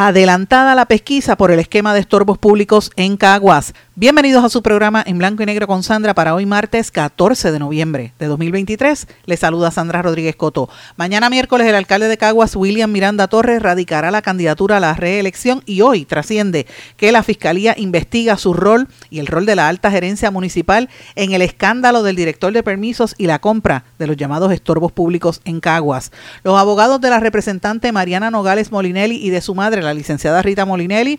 Adelantada la pesquisa por el esquema de estorbos públicos en Caguas. Bienvenidos a su programa en blanco y negro con Sandra para hoy martes 14 de noviembre de 2023. Les saluda Sandra Rodríguez Coto. Mañana miércoles el alcalde de Caguas, William Miranda Torres, radicará la candidatura a la reelección y hoy trasciende que la Fiscalía investiga su rol y el rol de la alta gerencia municipal en el escándalo del director de permisos y la compra de los llamados estorbos públicos en Caguas. Los abogados de la representante Mariana Nogales Molinelli y de su madre, la licenciada Rita Molinelli,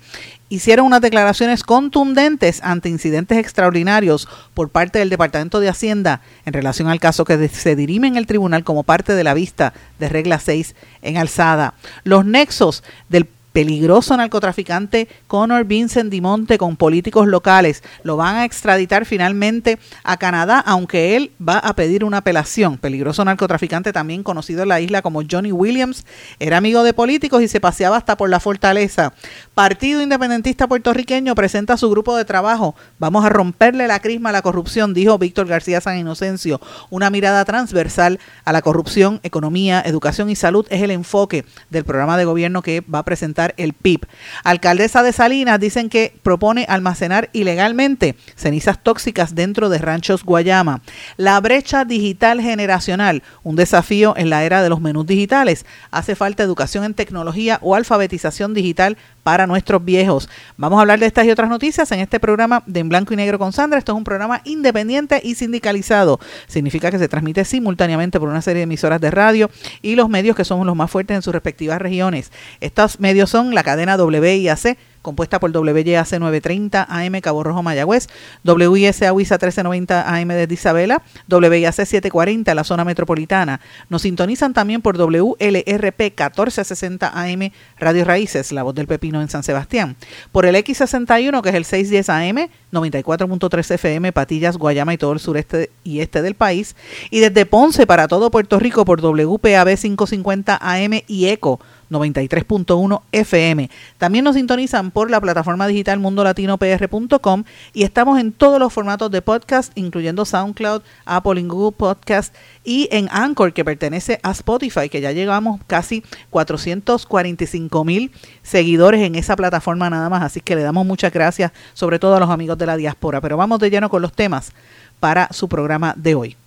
hicieron unas declaraciones contundentes ante incidentes extraordinarios por parte del Departamento de Hacienda en relación al caso que se dirime en el tribunal como parte de la vista de regla 6 en alzada. Los nexos del peligroso narcotraficante Conor Vincent Dimonte con políticos locales. Lo van a extraditar finalmente a Canadá, aunque él va a pedir una apelación. Peligroso narcotraficante también conocido en la isla como Johnny Williams. Era amigo de políticos y se paseaba hasta por la fortaleza. Partido Independentista Puertorriqueño presenta su grupo de trabajo. Vamos a romperle la crisma a la corrupción, dijo Víctor García San Inocencio. Una mirada transversal a la corrupción, economía, educación y salud es el enfoque del programa de gobierno que va a presentar el PIB. Alcaldesa de Salinas dicen que propone almacenar ilegalmente cenizas tóxicas dentro de ranchos Guayama. La brecha digital generacional, un desafío en la era de los menús digitales. Hace falta educación en tecnología o alfabetización digital para nuestros viejos. Vamos a hablar de estas y otras noticias en este programa de En Blanco y Negro con Sandra. Esto es un programa independiente y sindicalizado. Significa que se transmite simultáneamente por una serie de emisoras de radio y los medios que son los más fuertes en sus respectivas regiones. Estos medios son la cadena WIAC compuesta por WYAC 930 AM Cabo Rojo Mayagüez, WISA WISA 1390 AM de Isabela, WIAC 740 la zona metropolitana. Nos sintonizan también por WLRP 1460 AM Radio Raíces, la voz del pepino en San Sebastián. Por el X61 que es el 610 AM, 94.3 FM, Patillas, Guayama y todo el sureste y este del país. Y desde Ponce para todo Puerto Rico por WPAB 550 AM y ECO 93.1 FM. También nos sintonizan por la plataforma digital mundolatinopr.com y estamos en todos los formatos de podcast, incluyendo SoundCloud, Apple y Google Podcast y en Anchor, que pertenece a Spotify, que ya llegamos casi 445 mil seguidores en esa plataforma nada más. Así que le damos muchas gracias, sobre todo a los amigos de la diáspora. Pero vamos de lleno con los temas para su programa de hoy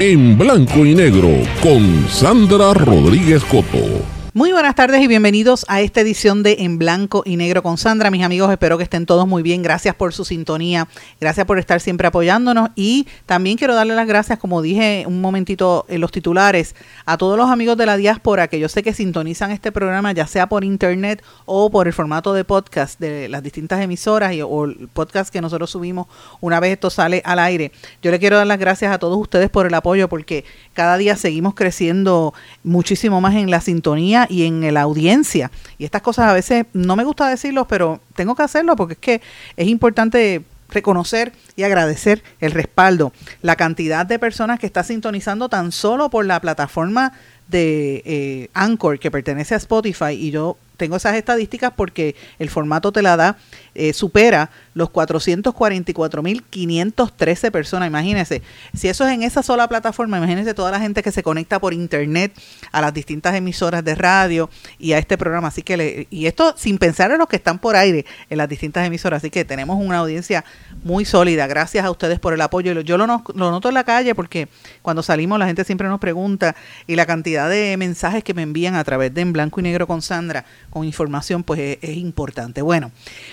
en blanco y negro con Sandra Rodríguez Coto. Muy buenas tardes y bienvenidos a esta edición de En Blanco y Negro con Sandra. Mis amigos, espero que estén todos muy bien. Gracias por su sintonía, gracias por estar siempre apoyándonos y también quiero darle las gracias, como dije un momentito en los titulares, a todos los amigos de la diáspora que yo sé que sintonizan este programa ya sea por internet o por el formato de podcast de las distintas emisoras y, o el podcast que nosotros subimos una vez esto sale al aire. Yo le quiero dar las gracias a todos ustedes por el apoyo porque cada día seguimos creciendo muchísimo más en la sintonía y en la audiencia. Y estas cosas a veces no me gusta decirlo, pero tengo que hacerlo porque es que es importante reconocer y agradecer el respaldo, la cantidad de personas que está sintonizando tan solo por la plataforma de eh, Anchor que pertenece a Spotify y yo tengo esas estadísticas porque el formato te la da, eh, supera los 444.513 personas. Imagínense, si eso es en esa sola plataforma, imagínense toda la gente que se conecta por internet a las distintas emisoras de radio y a este programa. Así que, y esto sin pensar en los que están por aire en las distintas emisoras. Así que tenemos una audiencia muy sólida. Gracias a ustedes por el apoyo. Yo lo, lo noto en la calle porque cuando salimos la gente siempre nos pregunta y la cantidad de mensajes que me envían a través de En Blanco y Negro con Sandra con información, pues es, importante. Bueno,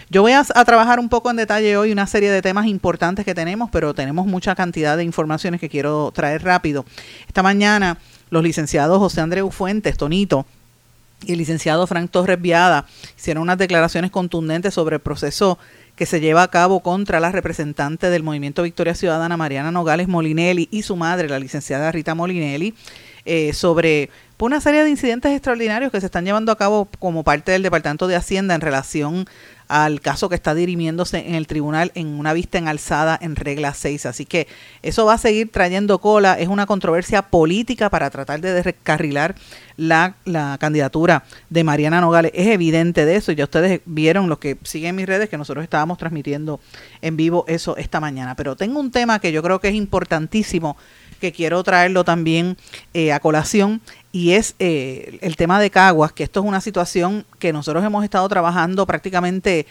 yo voy a, trabajar un poco en detalle hoy una serie de temas importantes que tenemos, pero tenemos mucha cantidad de informaciones que quiero traer rápido. Esta mañana los licenciados José Andreu Fuentes, Tonito, y el licenciado Frank Torres Viada hicieron unas declaraciones contundentes sobre el proceso que se lleva a cabo contra la representante del Movimiento Victoria Ciudadana, Mariana Nogales Molinelli, y su madre, la licenciada Rita Molinelli, eh, sobre una serie de incidentes extraordinarios que se están llevando a cabo como parte del Departamento de Hacienda en relación al caso que está dirimiéndose en el tribunal en una vista en alzada en regla 6. Así que eso va a seguir trayendo cola. Es una controversia política para tratar de descarrilar la, la candidatura de Mariana Nogales. Es evidente de eso. Ya ustedes vieron, los que siguen mis redes, que nosotros estábamos transmitiendo en vivo eso esta mañana. Pero tengo un tema que yo creo que es importantísimo que quiero traerlo también eh, a colación y es eh, el tema de Caguas, que esto es una situación que nosotros hemos estado trabajando prácticamente,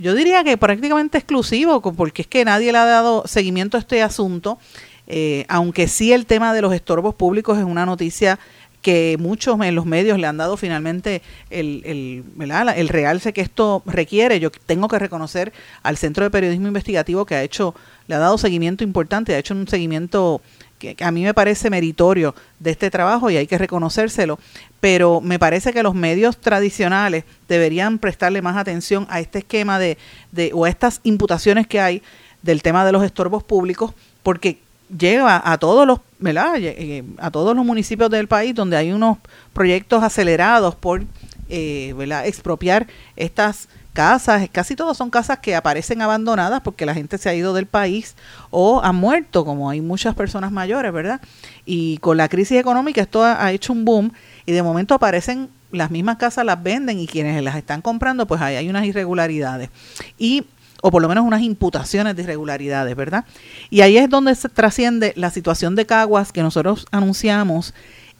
yo diría que prácticamente exclusivo, porque es que nadie le ha dado seguimiento a este asunto, eh, aunque sí el tema de los estorbos públicos es una noticia que muchos en los medios le han dado finalmente el, el, el realce que esto requiere. Yo tengo que reconocer al Centro de Periodismo Investigativo que ha hecho, le ha dado seguimiento importante, ha hecho un seguimiento que, a mí me parece meritorio de este trabajo y hay que reconocérselo, pero me parece que los medios tradicionales deberían prestarle más atención a este esquema de, de o a estas imputaciones que hay del tema de los estorbos públicos, porque lleva a todos los ¿verdad? Eh, a todos los municipios del país donde hay unos proyectos acelerados por eh, ¿verdad? expropiar estas casas, casi todas son casas que aparecen abandonadas porque la gente se ha ido del país o ha muerto, como hay muchas personas mayores, ¿verdad? Y con la crisis económica esto ha, hecho un boom y de momento aparecen las mismas casas las venden y quienes las están comprando, pues ahí hay unas irregularidades. Y o por lo menos unas imputaciones de irregularidades, ¿verdad? Y ahí es donde se trasciende la situación de Caguas que nosotros anunciamos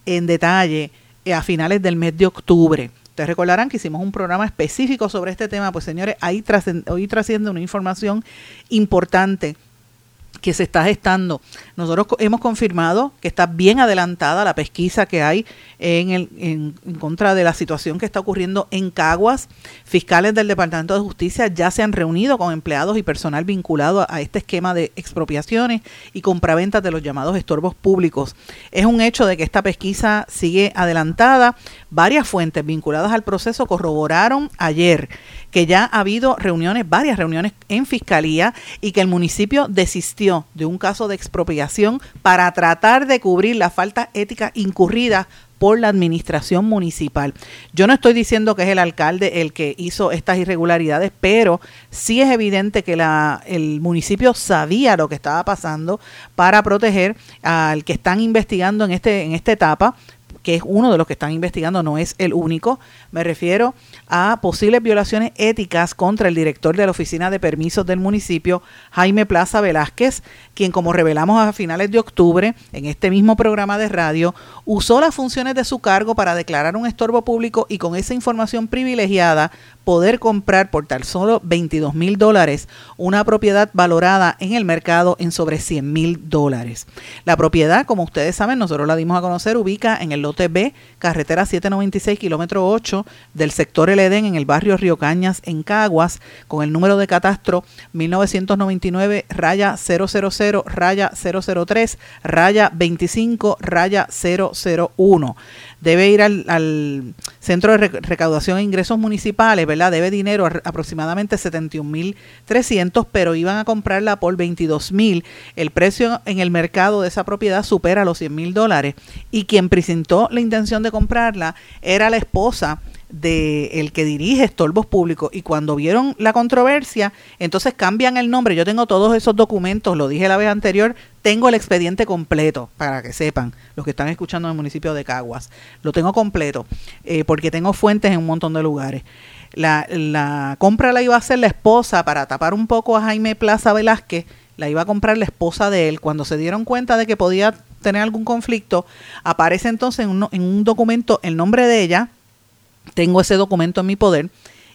en detalle eh, a finales del mes de octubre. Ustedes recordarán que hicimos un programa específico sobre este tema, pues señores, ahí hoy trasciende una información importante que se está gestando. Nosotros hemos confirmado que está bien adelantada la pesquisa que hay en, el, en, contra de la situación que está ocurriendo en Caguas. Fiscales del Departamento de Justicia ya se han reunido con empleados y personal vinculado a, este esquema de expropiaciones y compraventas de los llamados estorbos públicos. Es un hecho de que esta pesquisa sigue adelantada. Varias fuentes vinculadas al proceso corroboraron ayer que ya ha habido reuniones, varias reuniones en fiscalía y que el municipio desistió de un caso de expropiación para tratar de cubrir la falta ética incurrida por la administración municipal. Yo no estoy diciendo que es el alcalde el que hizo estas irregularidades, pero sí es evidente que el municipio sabía lo que estaba pasando para proteger al que están investigando en, este, en esta etapa que es uno de los que están investigando, no es el único. Me refiero a posibles violaciones éticas contra el director de la Oficina de Permisos del municipio, Jaime Plaza Velázquez, quien como revelamos a finales de octubre en este mismo programa de radio, usó las funciones de su cargo para declarar un estorbo público y con esa información privilegiada poder comprar por tal solo 22 mil dólares una propiedad valorada en el mercado en sobre 100 mil dólares. La propiedad, como ustedes saben, nosotros la dimos a conocer, ubica en el lote B, carretera 796, kilómetro 8 del sector El Edén, en el barrio Río Cañas, en Caguas, con el número de catastro 1999 raya 000 raya 003 raya 25 raya 001 debe ir al, Centro de Recaudación e Ingresos Municipales, ¿verdad? Debe dinero aproximadamente 71.300, pero iban a comprarla por 22.000. El precio en el mercado de esa propiedad supera los 100.000 dólares y quien presentó la intención de comprarla era la esposa de el que dirige Estorbos Públicos y cuando vieron la controversia, entonces cambian el nombre. Yo tengo todos esos documentos, lo dije la vez anterior, tengo el expediente completo para que sepan los que están escuchando en el municipio de Caguas. Lo tengo completo eh, porque tengo fuentes en un montón de lugares. La, la compra la iba a hacer la esposa para tapar un poco a Jaime Plaza Velázquez, la iba a comprar la esposa de él. Cuando se dieron cuenta de que podía tener algún conflicto, aparece entonces en un, en un documento el nombre de ella, tengo ese documento en mi poder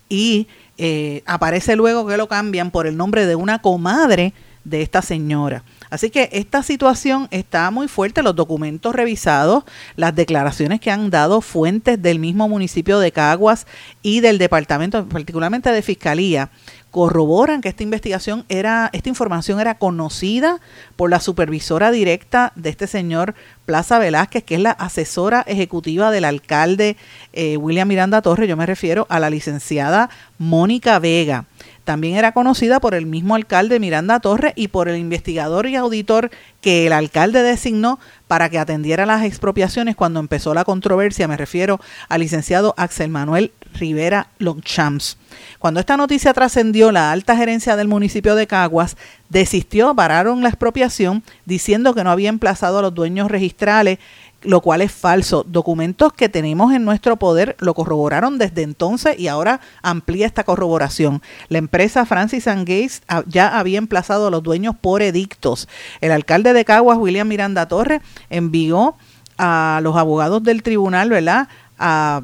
y eh, aparece luego que lo cambian por el nombre de una comadre de esta señora. Así que esta situación está muy fuerte, los documentos revisados, las declaraciones que han dado fuentes del mismo municipio de Caguas y del departamento, particularmente de Fiscalía, corroboran que esta investigación era, esta información era conocida por la supervisora directa de este señor Plaza Velázquez, que es la asesora ejecutiva del alcalde eh, William Miranda Torres, yo me refiero a la licenciada Mónica Vega. también era conocida por el mismo alcalde Miranda Torres y por el investigador y auditor que el alcalde designó para que atendiera las expropiaciones cuando empezó la controversia. Me refiero al licenciado Axel Manuel Rivera Longchamps. Cuando esta noticia trascendió, la alta gerencia del municipio de Caguas desistió, pararon la expropiación diciendo que no había emplazado a los dueños registrales lo cual es falso. Documentos que tenemos en nuestro poder lo corroboraron desde entonces y ahora amplía esta corroboración. La empresa Francis Gates ya había emplazado a los dueños por edictos. El alcalde de Caguas, William Miranda Torres, envió a los abogados del tribunal, ¿verdad? A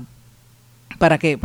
para que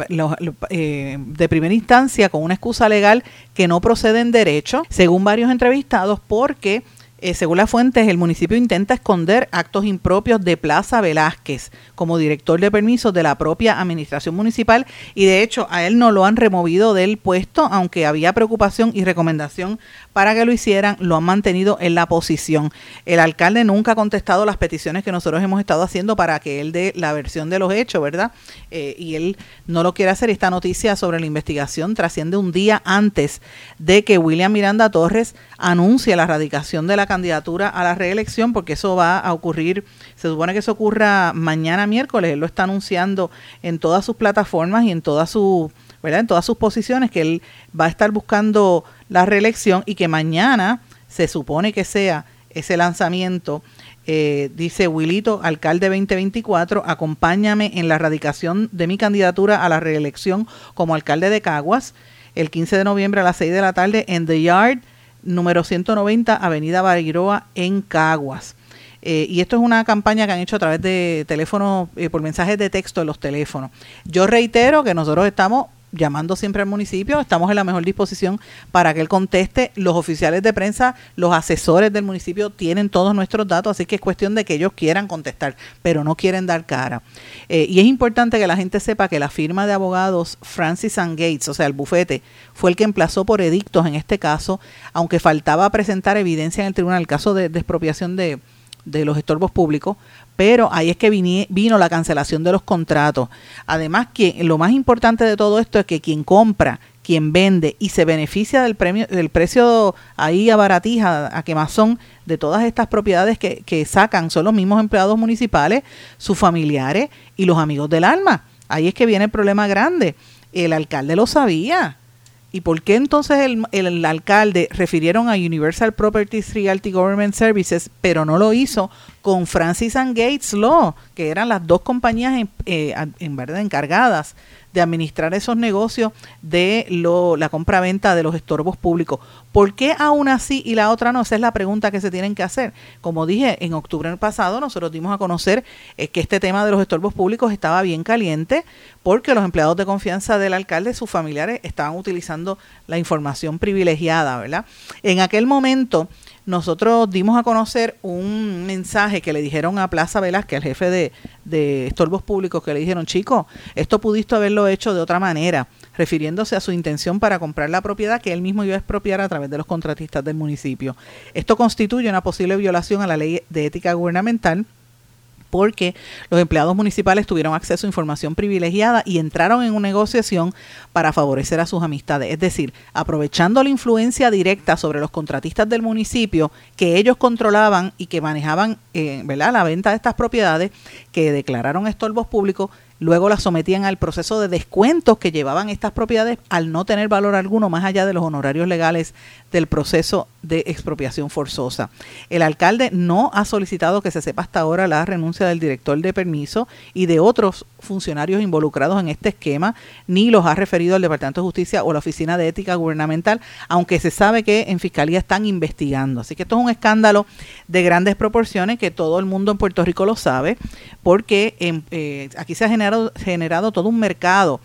eh, de primera instancia con una excusa legal que no procede en derecho, según varios entrevistados, porque eh, según las fuentes, el municipio intenta esconder actos impropios de Plaza Velázquez como director de permisos de la propia administración municipal y de hecho a él no lo han removido del puesto, aunque había preocupación y recomendación para que lo hicieran, lo han mantenido en la posición. El alcalde nunca ha contestado las peticiones que nosotros hemos estado haciendo para que él dé la versión de los hechos, ¿verdad? Eh, y él no lo quiere hacer. Esta noticia sobre la investigación trasciende un día antes de que William Miranda Torres anuncie la radicación de la candidatura a la reelección, porque eso va a ocurrir, se supone que eso ocurra mañana miércoles, él lo está anunciando en todas sus plataformas y en todas sus. En todas sus posiciones que él va a estar buscando la reelección y que mañana se supone que sea ese lanzamiento eh, dice Wilito, alcalde 2024, acompáñame en la radicación de mi candidatura a la reelección como alcalde de Caguas el 15 de noviembre a las 6 de la tarde en The Yard número 190, Avenida Bariroa, en Caguas. Eh, y esto es una campaña que han hecho a través de teléfono, eh, por mensajes de texto en los teléfonos. Yo reitero que nosotros estamos llamando siempre al municipio, estamos en la mejor disposición para que él conteste. Los oficiales de prensa, los asesores del municipio tienen todos nuestros datos, así que es cuestión de que ellos quieran contestar, pero no quieren dar cara. Eh, y es importante que la gente sepa que la firma de abogados Francis and Gates, o sea, el bufete, fue el que emplazó por edictos en este caso, aunque faltaba presentar evidencia en el tribunal, el caso de, expropiación de, de los estorbos públicos, pero ahí es que vino la cancelación de los contratos. Además, que lo más importante de todo esto es que quien compra, quien vende y se beneficia del premio, del precio ahí a baratija, a quemazón de todas estas propiedades que, que sacan son los mismos empleados municipales, sus familiares y los amigos del alma. Ahí es que viene el problema grande. El alcalde lo sabía ¿Y por qué entonces el, el, alcalde refirieron a Universal Properties Realty Government Services, pero no lo hizo con Francis and Gates Law, que eran las dos compañías en, eh, en verdad encargadas de administrar esos negocios de lo, la compra-venta de los estorbos públicos. ¿Por qué aún así y la otra no? Esa es la pregunta que se tienen que hacer. Como dije, en octubre del pasado nosotros dimos a conocer eh, que este tema de los estorbos públicos estaba bien caliente porque los empleados de confianza del alcalde, sus familiares, estaban utilizando la información privilegiada, ¿verdad? En aquel momento nosotros dimos a conocer un mensaje que le dijeron a Plaza Velázquez, al jefe de, de estorbos públicos, que le dijeron, chico, esto pudiste haberlo hecho de otra manera, refiriéndose a su intención para comprar la propiedad que él mismo iba a expropiar a través de los contratistas del municipio. Esto constituye una posible violación a la ley de ética gubernamental porque los empleados municipales tuvieron acceso a información privilegiada y entraron en una negociación para favorecer a sus amistades. Es decir, aprovechando la influencia directa sobre los contratistas del municipio que ellos controlaban y que manejaban eh, ¿verdad? la venta de estas propiedades, que declararon estorbos públicos, luego las sometían al proceso de descuentos que llevaban estas propiedades al no tener valor alguno más allá de los honorarios legales del proceso de expropiación forzosa. El alcalde no ha solicitado que se sepa hasta ahora la renuncia del director de permiso y de otros funcionarios involucrados en este esquema, ni los ha referido al Departamento de Justicia o la Oficina de Ética Gubernamental, aunque se sabe que en Fiscalía están investigando. Así que esto es un escándalo de grandes proporciones que todo el mundo en Puerto Rico lo sabe, porque eh, aquí se ha generado, generado todo un mercado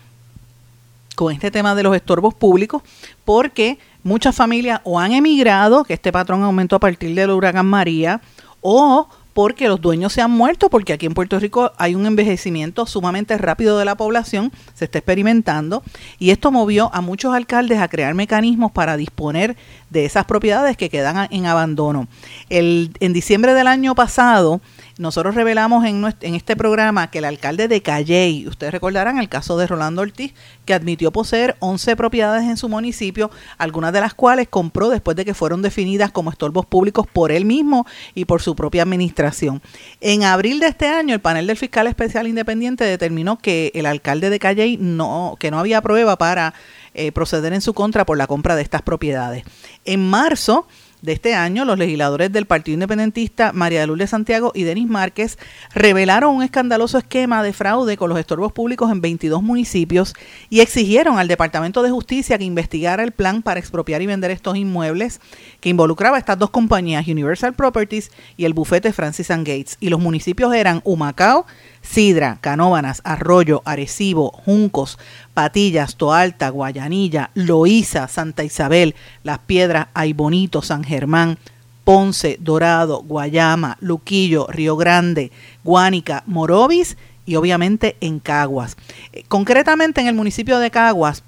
con este tema de los estorbos públicos, porque muchas familias o han emigrado, que este patrón aumentó a partir del huracán María, o porque los dueños se han muerto, porque aquí en Puerto Rico hay un envejecimiento sumamente rápido de la población, se está experimentando, y esto movió a muchos alcaldes a crear mecanismos para disponer de esas propiedades que quedan en abandono. El, en diciembre del año pasado, nosotros revelamos en, en este programa que el alcalde de Calley, ustedes recordarán el caso de Rolando Ortiz, que admitió poseer 11 propiedades en su municipio, algunas de las cuales compró después de que fueron definidas como estorbos públicos por él mismo y por su propia administración. En abril de este año, el panel del fiscal especial independiente determinó que el alcalde de Calley no, que no había prueba para eh, proceder en su contra por la compra de estas propiedades. En marzo, de este año, los legisladores del Partido Independentista María de Lourdes Santiago y Denis Márquez revelaron un escandaloso esquema de fraude con los estorbos públicos en 22 municipios y exigieron al Departamento de Justicia que investigara el plan para expropiar y vender estos inmuebles que involucraba a estas dos compañías, Universal Properties y el bufete Francis and Gates. Y los municipios eran Humacao, Sidra, Canóbanas, Arroyo, Arecibo, Juncos, Patillas, Toalta, Guayanilla, Loíza, Santa Isabel, Las Piedras, Aybonito, San Germán, Ponce, Dorado, Guayama, Luquillo, Río Grande, Guánica, Morovis y obviamente en Caguas. Eh, concretamente en el municipio de Caguas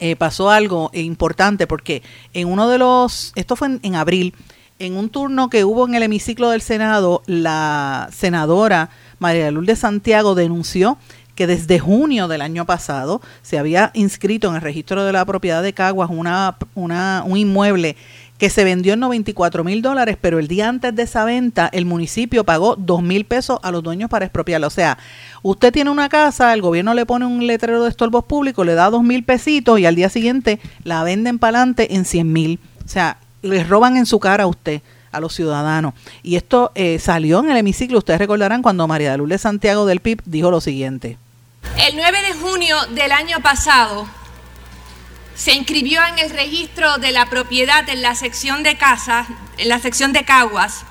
eh, pasó algo importante porque en uno de los, esto fue en abril, en un turno que hubo en el hemiciclo del Senado, la senadora María Lourdes Santiago denunció que desde junio del año pasado se había inscrito en el registro de la propiedad de Caguas una, un inmueble que se vendió en 94 mil dólares, pero el día antes de esa venta el municipio pagó 2 mil pesos a los dueños para expropiarla. O sea, usted tiene una casa, el gobierno le pone un letrero de estorbos públicos, le da 2 mil pesitos y al día siguiente la venden para adelante en 100 mil. O sea, les roban en su cara a usted a los ciudadanos. Y esto eh, salió en el hemiciclo, ustedes recordarán cuando María de Lourdes Santiago del PIB dijo lo siguiente. El 9 de junio del año pasado se inscribió en el registro de la propiedad en la sección de casas, en la sección de Caguas,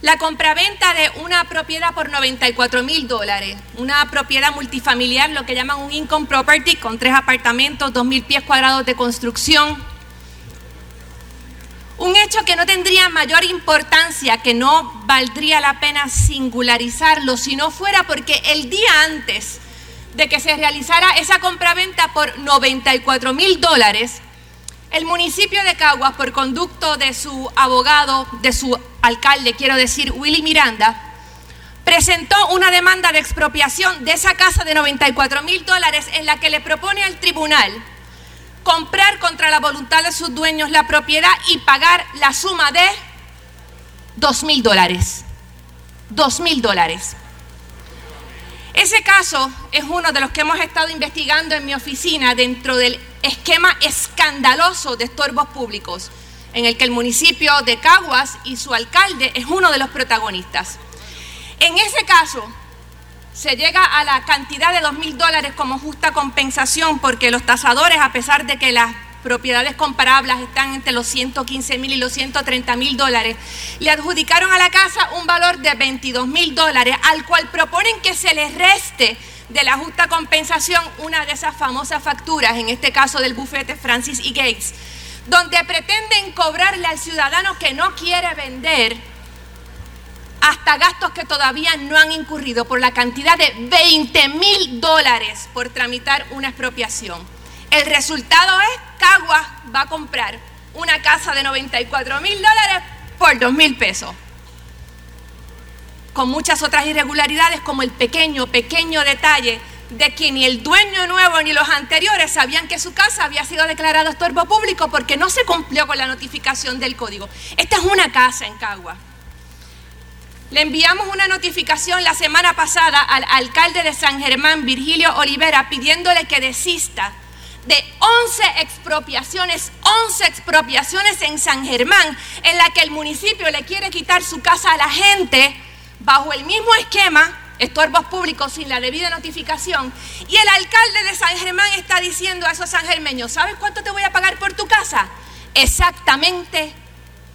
la compraventa de una propiedad por 94 mil dólares, una propiedad multifamiliar, lo que llaman un income property, con tres apartamentos, dos mil pies cuadrados de construcción, un hecho que no tendría mayor importancia, que no valdría la pena singularizarlo si no fuera porque el día antes de que se realizara esa compraventa por 94 mil dólares, el municipio de Caguas, por conducto de su abogado, de su alcalde, quiero decir, Willy Miranda, presentó una demanda de expropiación de esa casa de 94 mil dólares en la que le propone al tribunal comprar contra la voluntad de sus dueños la propiedad y pagar la suma de dos mil dólares. Dos mil dólares. Ese caso es uno de los que hemos estado investigando en mi oficina dentro del esquema escandaloso de estorbos públicos, en el que el municipio de Caguas y su alcalde es uno de los protagonistas. En ese caso, se llega a la cantidad de dos mil dólares como justa compensación porque los tasadores, a pesar de que las propiedades comparables están entre los 115 mil y los 130 mil dólares, le adjudicaron a la casa un valor de 22 mil dólares, al cual proponen que se les reste de la justa compensación una de esas famosas facturas, en este caso del bufete Francis y Gates, donde pretenden cobrarle al ciudadano que no quiere vender hasta gastos que todavía no han incurrido por la cantidad de 20 mil dólares por tramitar una expropiación. El resultado es Caguas va a comprar una casa de 94 mil dólares por 2 mil pesos. Con muchas otras irregularidades como el pequeño, pequeño detalle de que ni el dueño nuevo ni los anteriores sabían que su casa había sido declarada estorbo público porque no se cumplió con la notificación del código. Esta es una casa en Caguas le enviamos una notificación la semana pasada al alcalde de San Germán, Virgilio Olivera, pidiéndole que desista de 11 expropiaciones, 11 expropiaciones en San Germán, en la que el municipio le quiere quitar su casa a la gente bajo el mismo esquema, estorbos públicos sin la debida notificación. Y el alcalde de San Germán está diciendo a esos sangermeños, ¿sabes cuánto te voy a pagar por tu casa? Exactamente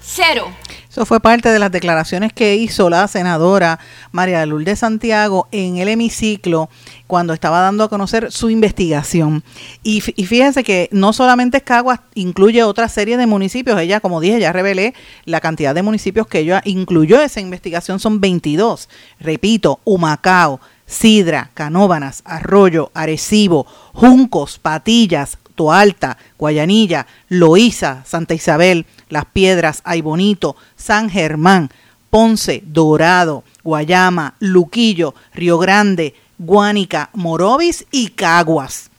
cero. Eso fue parte de las declaraciones que hizo la senadora María Lourdes Santiago en el hemiciclo cuando estaba dando a conocer su investigación. Y, fíjense que no solamente Caguas incluye otra serie de municipios. Ella, como dije, ya revelé la cantidad de municipios que ella incluyó. Esa investigación son 22. Repito, Humacao, Sidra, Canóbanas, Arroyo, Arecibo, Juncos, Patillas, Toalta, Guayanilla, Loíza, Santa Isabel, las Piedras, Ay Bonito, San Germán, Ponce, Dorado, Guayama, Luquillo, Río Grande, Guánica, Morovis y Caguas.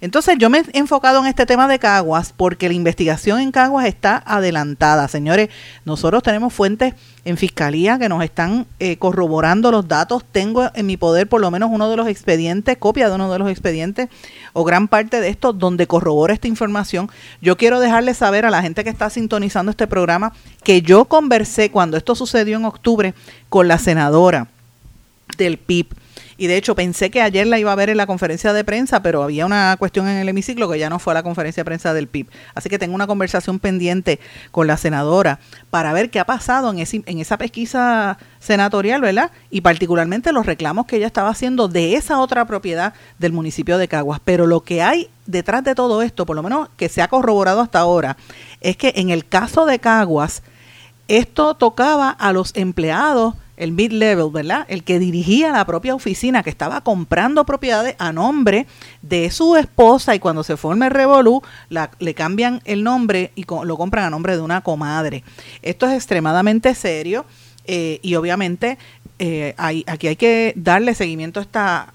Entonces yo me he enfocado en este tema de Caguas porque la investigación en Caguas está adelantada. Señores, nosotros tenemos fuentes en fiscalía que nos están eh, corroborando los datos. Tengo en mi poder por lo menos uno de los expedientes, copia de uno de los expedientes o gran parte de esto donde corrobora esta información. Yo quiero dejarle saber a la gente que está sintonizando este programa que yo conversé cuando esto sucedió en octubre con la senadora del PIB y de hecho pensé que ayer la iba a ver en la conferencia de prensa, pero había una cuestión en el hemiciclo que ya no fue a la conferencia de prensa del PIB. Así que tengo una conversación pendiente con la senadora para ver qué ha pasado en, en esa pesquisa senatorial, ¿verdad? Y particularmente los reclamos que ella estaba haciendo de esa otra propiedad del municipio de Caguas. Pero lo que hay detrás de todo esto, por lo menos que se ha corroborado hasta ahora, es que en el caso de Caguas, esto tocaba a los empleados el mid-level, ¿verdad? El que dirigía la propia oficina, que estaba comprando propiedades a nombre de su esposa y cuando se forma el Revolú, le cambian el nombre y lo compran a nombre de una comadre. Esto es extremadamente serio eh, y obviamente eh, aquí hay que darle seguimiento a esta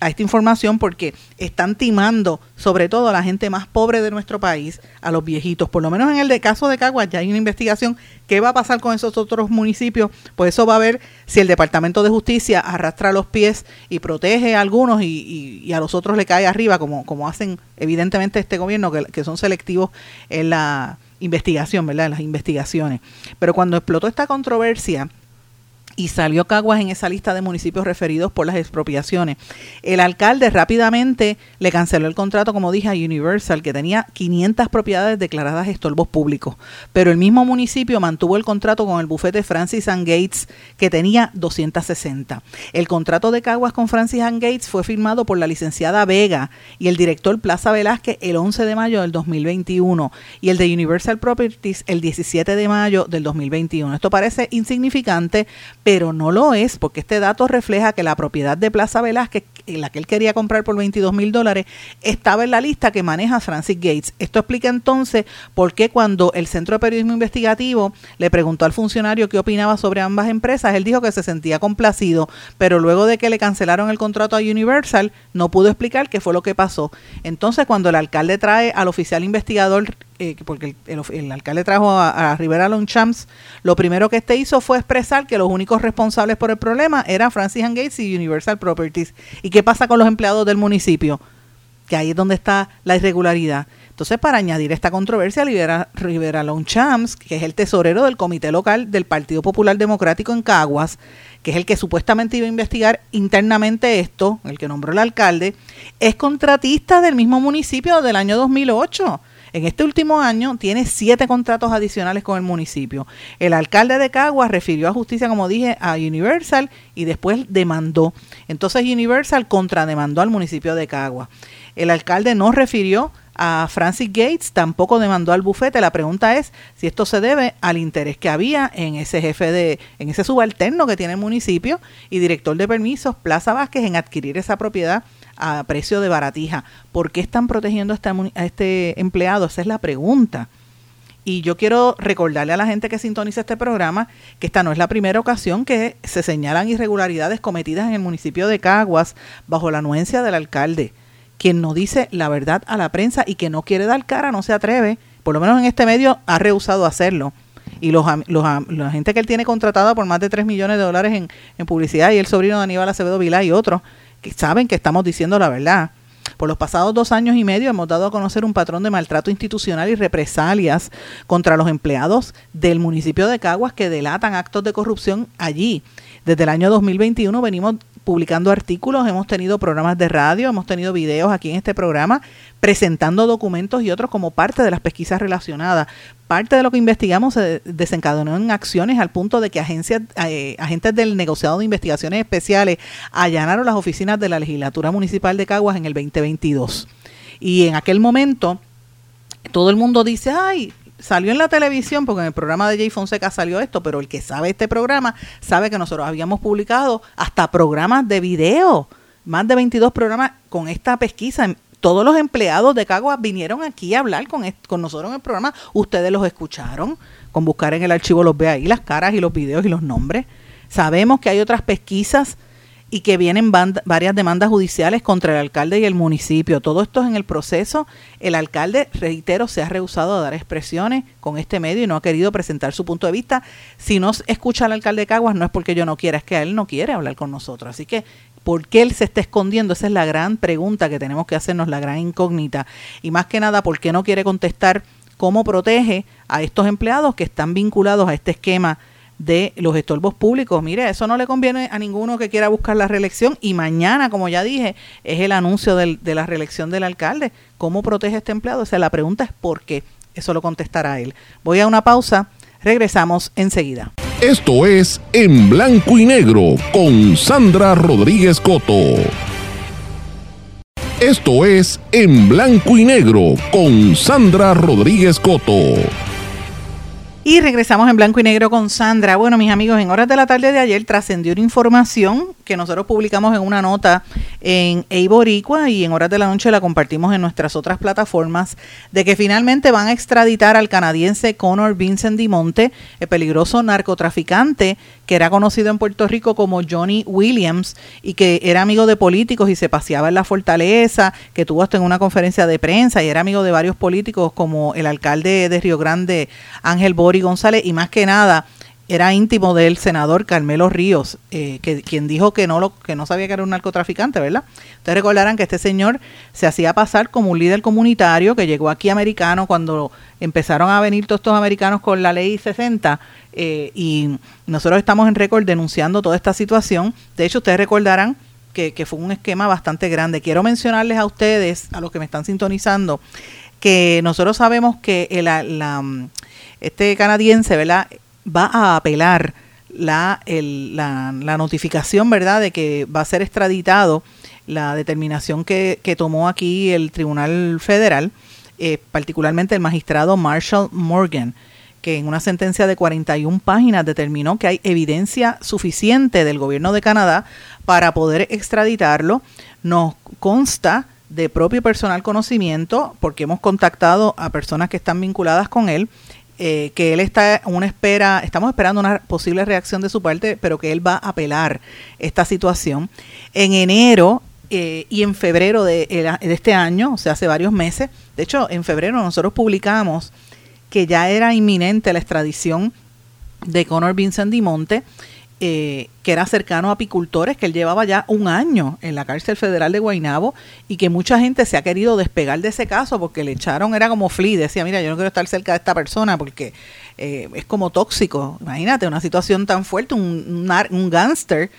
a esta información porque están timando sobre todo a la gente más pobre de nuestro país, a los viejitos. Por lo menos en el de caso de Caguas ya hay una investigación. ¿Qué va a pasar con esos otros municipios? Pues eso va a ver si el Departamento de Justicia arrastra los pies y protege a algunos y, a los otros le cae arriba, como, como hacen evidentemente este gobierno, que, que son selectivos en la investigación, ¿verdad? En las investigaciones. Pero cuando explotó esta controversia, y salió Caguas en esa lista de municipios referidos por las expropiaciones. El alcalde rápidamente le canceló el contrato, como dije, a Universal, que tenía 500 propiedades declaradas estorbos públicos, pero el mismo municipio mantuvo el contrato con el bufete Francis and Gates, que tenía 260. El contrato de Caguas con Francis and Gates fue firmado por la licenciada Vega y el director Plaza Velázquez el 11 de mayo del 2021 y el de Universal Properties el 17 de mayo del 2021. Esto parece insignificante, pero no lo es, porque este dato refleja que la propiedad de Plaza Velázquez, la que él quería comprar por 22 mil dólares, estaba en la lista que maneja Francis Gates. Esto explica entonces por qué cuando el Centro de Periodismo Investigativo le preguntó al funcionario qué opinaba sobre ambas empresas, él dijo que se sentía complacido, pero luego de que le cancelaron el contrato a Universal, no pudo explicar qué fue lo que pasó. Entonces, cuando el alcalde trae al oficial investigador eh, porque el, alcalde trajo a, Rivera Longchamps, lo primero que este hizo fue expresar que los únicos responsables por el problema eran Francis and Gates y Universal Properties. ¿Y qué pasa con los empleados del municipio? Que ahí es donde está la irregularidad. Entonces, para añadir esta controversia, Rivera, Rivera Longchamps, que es el tesorero del Comité Local del Partido Popular Democrático en Caguas, que es el que supuestamente iba a investigar internamente esto, el que nombró el alcalde, es contratista del mismo municipio del año 2008 en este último año tiene siete contratos adicionales con el municipio. El alcalde de Caguas refirió a justicia, como dije, a Universal y después demandó. Entonces Universal contrademandó al municipio de Caguas. El alcalde no refirió a Francis Gates, tampoco demandó al bufete. La pregunta es si esto se debe al interés que había en ese jefe de, en ese subalterno que tiene el municipio y director de permisos, Plaza Vázquez, en adquirir esa propiedad a precio de baratija. ¿Por qué están protegiendo a este, empleado? Esa es la pregunta. Y yo quiero recordarle a la gente que sintoniza este programa que esta no es la primera ocasión que se señalan irregularidades cometidas en el municipio de Caguas bajo la anuencia del alcalde. Quien no dice la verdad a la prensa y que no quiere dar cara, no se atreve, por lo menos en este medio ha rehusado hacerlo. Y los, los, la gente que él tiene contratada por más de 3 millones de dólares en, en publicidad y el sobrino de Aníbal Acevedo Vilá y otros, que saben que estamos diciendo la verdad. Por los pasados dos años y medio hemos dado a conocer un patrón de maltrato institucional y represalias contra los empleados del municipio de Caguas que delatan actos de corrupción allí. Desde el año 2021 venimos publicando artículos, hemos tenido programas de radio, hemos tenido videos aquí en este programa presentando documentos y otros como parte de las pesquisas relacionadas. Parte de lo que investigamos se desencadenó en acciones al punto de que agencias, eh, agentes del negociado de investigaciones especiales allanaron las oficinas de la legislatura municipal de Caguas en el 2022. Y en aquel momento todo el mundo dice, ay, salió en la televisión, porque en el programa de Jay Fonseca salió esto, pero el que sabe este programa sabe que nosotros habíamos publicado hasta programas de video, más de 22 programas con esta pesquisa todos los empleados de Caguas vinieron aquí a hablar con, con nosotros en el programa. Ustedes los escucharon. Con buscar en el archivo los ve ahí, las caras y los videos y los nombres. Sabemos que hay otras pesquisas y que vienen varias demandas judiciales contra el alcalde y el municipio. Todo esto es en el proceso. El alcalde, reitero, se ha rehusado a dar expresiones con este medio y no ha querido presentar su punto de vista. Si no escucha al alcalde de Caguas, no es porque yo no quiera, es que él no quiere hablar con nosotros. Así que, ¿por qué él se está escondiendo? Esa es la gran pregunta que tenemos que hacernos, la gran incógnita. Y más que nada, ¿por qué no quiere contestar cómo protege a estos empleados que están vinculados a este esquema? De los estorbos públicos. Mire, eso no le conviene a ninguno que quiera buscar la reelección y mañana, como ya dije, es el anuncio del, de la reelección del alcalde. ¿Cómo protege este empleado? O sea, la pregunta es por qué. Eso lo contestará él. Voy a una pausa, regresamos enseguida. Esto es En Blanco y Negro con Sandra Rodríguez Coto. Esto es En Blanco y Negro con Sandra Rodríguez Coto. Y regresamos en blanco y negro con Sandra. Bueno, mis amigos, en horas de la tarde de ayer trascendió una información que nosotros publicamos en una nota en Eiboricua y en horas de la noche la compartimos en nuestras otras plataformas de que finalmente van a extraditar al canadiense Connor Vincent Dimonte, el peligroso narcotraficante que era conocido en Puerto Rico como Johnny Williams y que era amigo de políticos y se paseaba en la fortaleza, que tuvo hasta en una conferencia de prensa y era amigo de varios políticos como el alcalde de Río Grande, Ángel Bori González, y más que nada era íntimo del senador Carmelo Ríos, eh, que, quien dijo que no, lo, que no sabía que era un narcotraficante, ¿verdad? Ustedes recordarán que este señor se hacía pasar como un líder comunitario que llegó aquí americano cuando empezaron a venir todos estos americanos con la ley 60 eh, y nosotros estamos en récord denunciando toda esta situación. De hecho, ustedes recordarán que, fue un esquema bastante grande. Quiero mencionarles a ustedes, a los que me están sintonizando, que nosotros sabemos que la, este canadiense, ¿verdad? Va a apelar la, la, notificación, ¿verdad?, de que va a ser extraditado la determinación que, que tomó aquí el Tribunal Federal, eh, particularmente el magistrado Marshall Morgan que en una sentencia de 41 páginas determinó que hay evidencia suficiente del gobierno de Canadá para poder extraditarlo. Nos consta de propio personal conocimiento, porque hemos contactado a personas que están vinculadas con él, eh, que él está una espera, estamos esperando una posible reacción de su parte, pero que él va a apelar esta situación. En enero eh, y en febrero de, de, este año, o sea, hace varios meses, de hecho, en febrero nosotros publicamos que ya era inminente la extradición de Conor Vincent Dimonte, eh, que era cercano a apicultores, que él llevaba ya un año en la cárcel federal de Guaynabo y que mucha gente se ha querido despegar de ese caso porque le echaron, era como Flea, decía, mira, yo no quiero estar cerca de esta persona porque eh, es como tóxico. Imagínate una situación tan fuerte, un, un, un gángster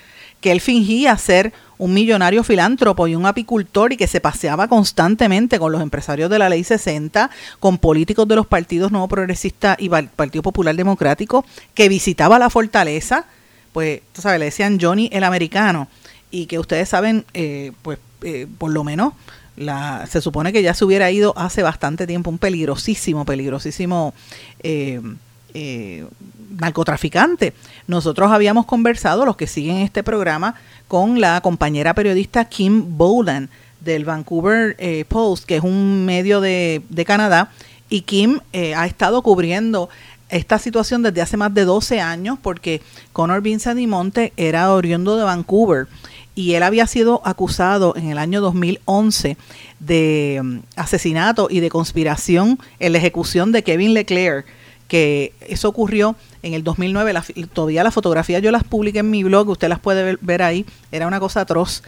que él fingía ser un millonario filántropo y un apicultor y que se paseaba constantemente con los empresarios de la ley 60, con políticos de los partidos nuevo progresista y Partido Popular Democrático, que visitaba la fortaleza, pues, tú sabes, le decían Johnny el americano, y que ustedes saben, eh, pues, eh, por lo menos, la, se supone que ya se hubiera ido hace bastante tiempo, un peligrosísimo, peligrosísimo eh, eh, narcotraficante. Nosotros habíamos conversado, los que siguen este programa, con la compañera periodista Kim Bolan del Vancouver eh, Post, que es un medio de, Canadá, y Kim eh, ha estado cubriendo esta situación desde hace más de 12 años porque Conor Vincent Monte era oriundo de Vancouver y él había sido acusado en el año 2011 de mm, asesinato y de conspiración en la ejecución de Kevin Leclerc, que eso ocurrió en el 2009. todavía las fotografías yo las publiqué en mi blog, usted las puede ver, ahí. Era una cosa atroz.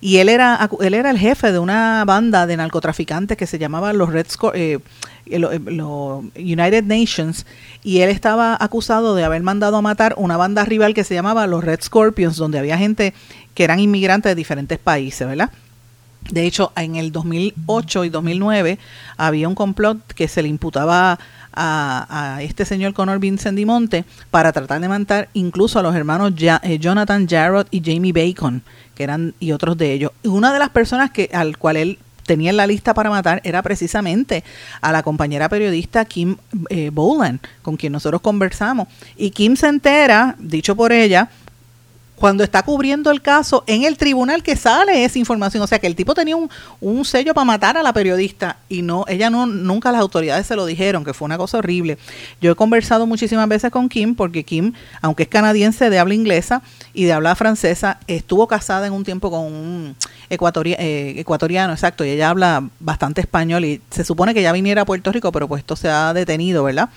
Y él era, él era el jefe de una banda de narcotraficantes que se llamaba los Red eh, United Nations y él estaba acusado de haber mandado a matar una banda rival que se llamaba los Red Scorpions, donde había gente que eran inmigrantes de diferentes países, ¿verdad? De hecho, en el 2008 y 2009 había un complot que se le imputaba a, este señor Conor Vincent Dimonte para tratar de matar incluso a los hermanos eh, Jonathan Jarrod y Jamie Bacon, que eran y otros de ellos. Y una de las personas que al cual él tenía en la lista para matar era precisamente a la compañera periodista Kim eh, Boland, con quien nosotros conversamos. Y Kim se entera, dicho por ella, cuando está cubriendo el caso en el tribunal que sale esa información. O sea que el tipo tenía un, un sello para matar a la periodista y no, ella no, nunca las autoridades se lo dijeron, que fue una cosa horrible. Yo he conversado muchísimas veces con Kim, porque Kim, aunque es canadiense de habla inglesa y de habla francesa, estuvo casada en un tiempo con un eh, ecuatoriano, exacto, y ella habla bastante español y se supone que ya viniera a Puerto Rico, pero pues esto se ha detenido, ¿verdad?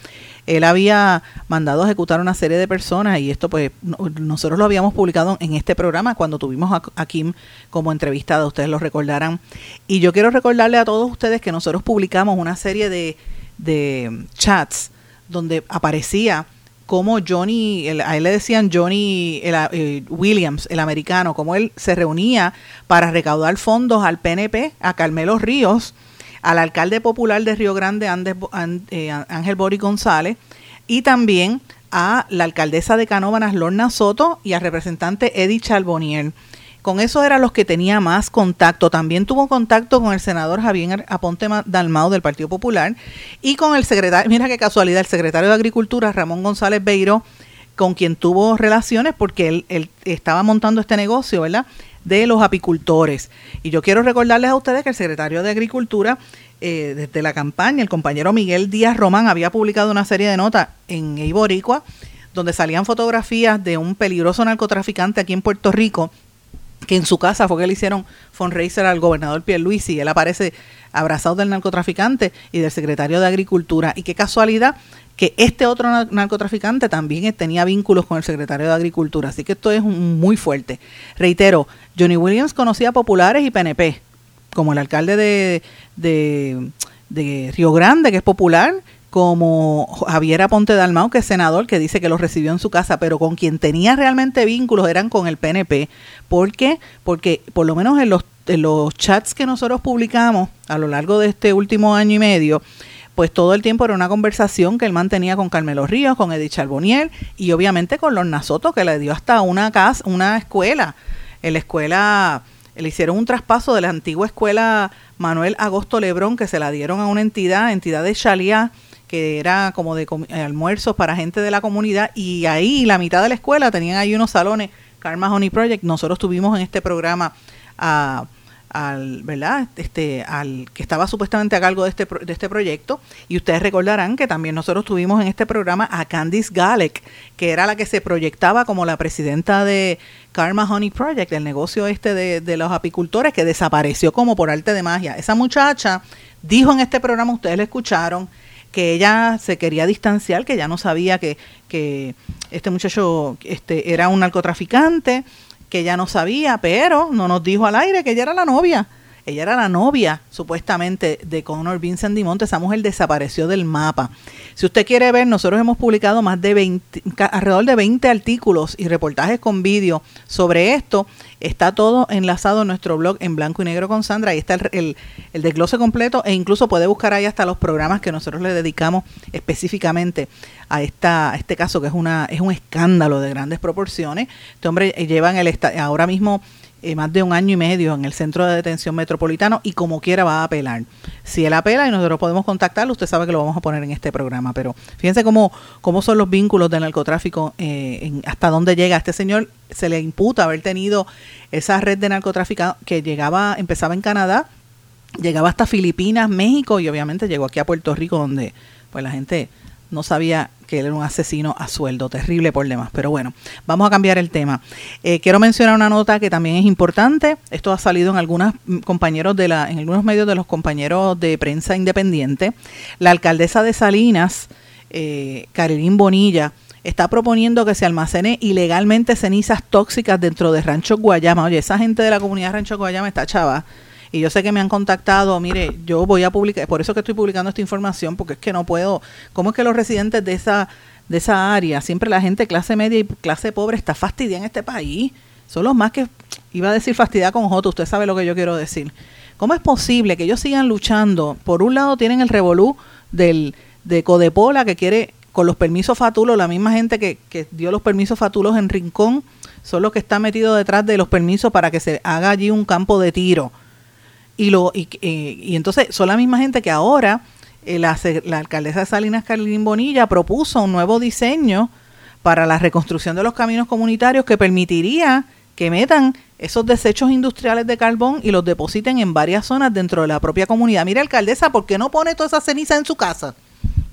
Él había mandado a ejecutar una serie de personas y esto pues nosotros lo habíamos publicado en este programa cuando tuvimos a, Kim como entrevistada, ustedes lo recordarán. Y yo quiero recordarle a todos ustedes que nosotros publicamos una serie de, de chats donde aparecía como Johnny, a él le decían Johnny eh, Williams, el americano, como él se reunía para recaudar fondos al PNP, a Carmelo Ríos, al alcalde popular de Río Grande, eh, Ángel Bori González, y también a la alcaldesa de Canóvanas, Lorna Soto, y al representante Eddie Charbonnier. Con eso eran los que tenía más contacto. También tuvo contacto con el senador Javier Aponte Dalmao del Partido Popular y con el secretario, mira qué casualidad, el secretario de Agricultura, Ramón González Beiro, con quien tuvo relaciones porque él, él estaba montando este negocio, ¿verdad? De los apicultores. Y yo quiero recordarles a ustedes que el secretario de Agricultura, eh, desde la campaña, el compañero Miguel Díaz Román, había publicado una serie de notas en Iboricua, donde salían fotografías de un peligroso narcotraficante aquí en Puerto Rico, que en su casa fue que le hicieron fundraiser al gobernador Pierluisi, y él aparece abrazado del narcotraficante y del secretario de Agricultura. Y qué casualidad que este otro narcotraficante también tenía vínculos con el secretario de Agricultura. Así que esto es muy fuerte. Reitero, Johnny Williams conocía populares y PNP, como el alcalde de, de, Río Grande, que es popular, como Javier Aponte Dalmau, que es senador, que dice que lo recibió en su casa, pero con quien tenía realmente vínculos eran con el PNP. ¿Por qué? Porque por lo menos en los, en los chats que nosotros publicamos a lo largo de este último año y medio, pues todo el tiempo era una conversación que él mantenía con Carmelo Ríos, con Edith Charbonnier y obviamente con los Nasoto, que le dio hasta una casa, una escuela. En la escuela le hicieron un traspaso de la antigua escuela Manuel Agosto Lebrón, que se la dieron a una entidad, entidad de Chalia, que era como de almuerzos para gente de la comunidad, y ahí la mitad de la escuela tenían ahí unos salones, Karma Honey Project. Nosotros tuvimos en este programa a al, ¿verdad? Este, al que estaba supuestamente a cargo de este, de este proyecto. Y ustedes recordarán que también nosotros tuvimos en este programa a Candice Galek, que era la que se proyectaba como la presidenta de Karma Honey Project, el negocio este de, de los apicultores, que desapareció como por arte de magia. Esa muchacha dijo en este programa, ustedes le escucharon, que ella se quería distanciar, que ya no sabía que, que este muchacho este, era un narcotraficante, que ella no sabía, pero no nos dijo al aire que ella era la novia. Ella era la novia, supuestamente, de Conor Vincent Dimonte. Esa mujer desapareció del mapa. Si usted quiere ver, nosotros hemos publicado más de 20, alrededor de 20 artículos y reportajes con vídeo sobre esto. Está todo enlazado en nuestro blog en blanco y negro con Sandra. Ahí está el, el, desglose completo e incluso puede buscar ahí hasta los programas que nosotros le dedicamos específicamente a, esta, a este caso, que es, una, es un escándalo de grandes proporciones. Este hombre lleva en el ahora mismo eh, más de un año y medio en el centro de detención metropolitano y como quiera va a apelar. Si él apela y nosotros podemos contactarlo, usted sabe que lo vamos a poner en este programa. Pero fíjense cómo, cómo son los vínculos del narcotráfico, eh, hasta dónde llega. A este señor se le imputa haber tenido esa red de narcotráfico que llegaba, empezaba en Canadá, llegaba hasta Filipinas, México y obviamente llegó aquí a Puerto Rico donde pues la gente no sabía que él era un asesino a sueldo, terrible por demás. Pero bueno, vamos a cambiar el tema. Eh, quiero mencionar una nota que también es importante. Esto ha salido en algunos compañeros de la, en algunos medios de los compañeros de prensa independiente. La alcaldesa de Salinas, eh, Bonilla, está proponiendo que se almacene ilegalmente cenizas tóxicas dentro de Rancho Guayama. Oye, esa gente de la comunidad Rancho Guayama está chava y yo sé que me han contactado, mire, yo voy a publicar, por eso que estoy publicando esta información, porque es que no puedo, ¿cómo es que los residentes de esa, de esa área, siempre la gente clase media y clase pobre está fastidiada en este país? Son los más que, iba a decir fastidiada con J, usted sabe lo que yo quiero decir. ¿Cómo es posible que ellos sigan luchando? Por un lado tienen el revolú del, de Codepola que quiere con los permisos fatulos, la misma gente que, que dio los permisos fatulos en Rincón, son los que están metidos detrás de los permisos para que se haga allí un campo de tiro. Y, lo, y, y, entonces son la misma gente que ahora eh, la, la, alcaldesa Salinas Carlín Bonilla propuso un nuevo diseño para la reconstrucción de los caminos comunitarios que permitiría que metan esos desechos industriales de carbón y los depositen en varias zonas dentro de la propia comunidad. Mire, alcaldesa, ¿por qué no pone toda esa ceniza en su casa?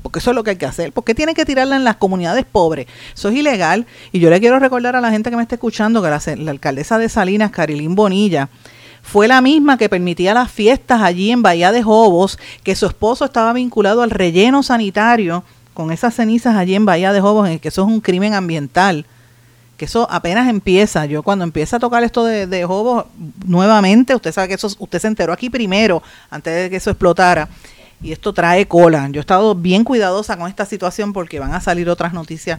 Porque eso es lo que hay que hacer. ¿Por qué tiene que tirarla en las comunidades pobres? Eso es ilegal. Y yo le quiero recordar a la gente que me está escuchando que la, la alcaldesa de Salinas, Carilín Bonilla, fue la misma que permitía las fiestas allí en Bahía de Jobos, que su esposo estaba vinculado al relleno sanitario con esas cenizas allí en Bahía de Jobos, que eso es un crimen ambiental, que eso apenas empieza. Yo cuando empieza a tocar esto de, de Jobos nuevamente, usted sabe que eso, usted se enteró aquí primero, antes de que eso explotara, y esto trae cola. Yo he estado bien cuidadosa con esta situación porque van a salir otras noticias.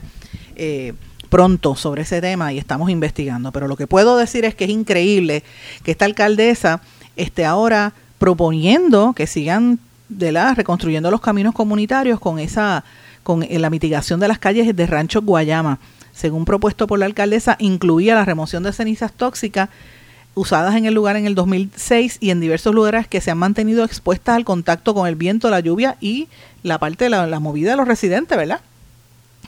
Eh, pronto sobre ese tema y estamos investigando. Pero lo que puedo decir es que es increíble que esta alcaldesa esté ahora proponiendo que sigan de la reconstruyendo los caminos comunitarios con esa con la mitigación de las calles de Rancho Guayama. Según propuesto por la alcaldesa, incluía la remoción de cenizas tóxicas usadas en el lugar en el 2006 y en diversos lugares que se han mantenido expuestas al contacto con el viento, la lluvia y la parte de la, la movida de los residentes, ¿verdad?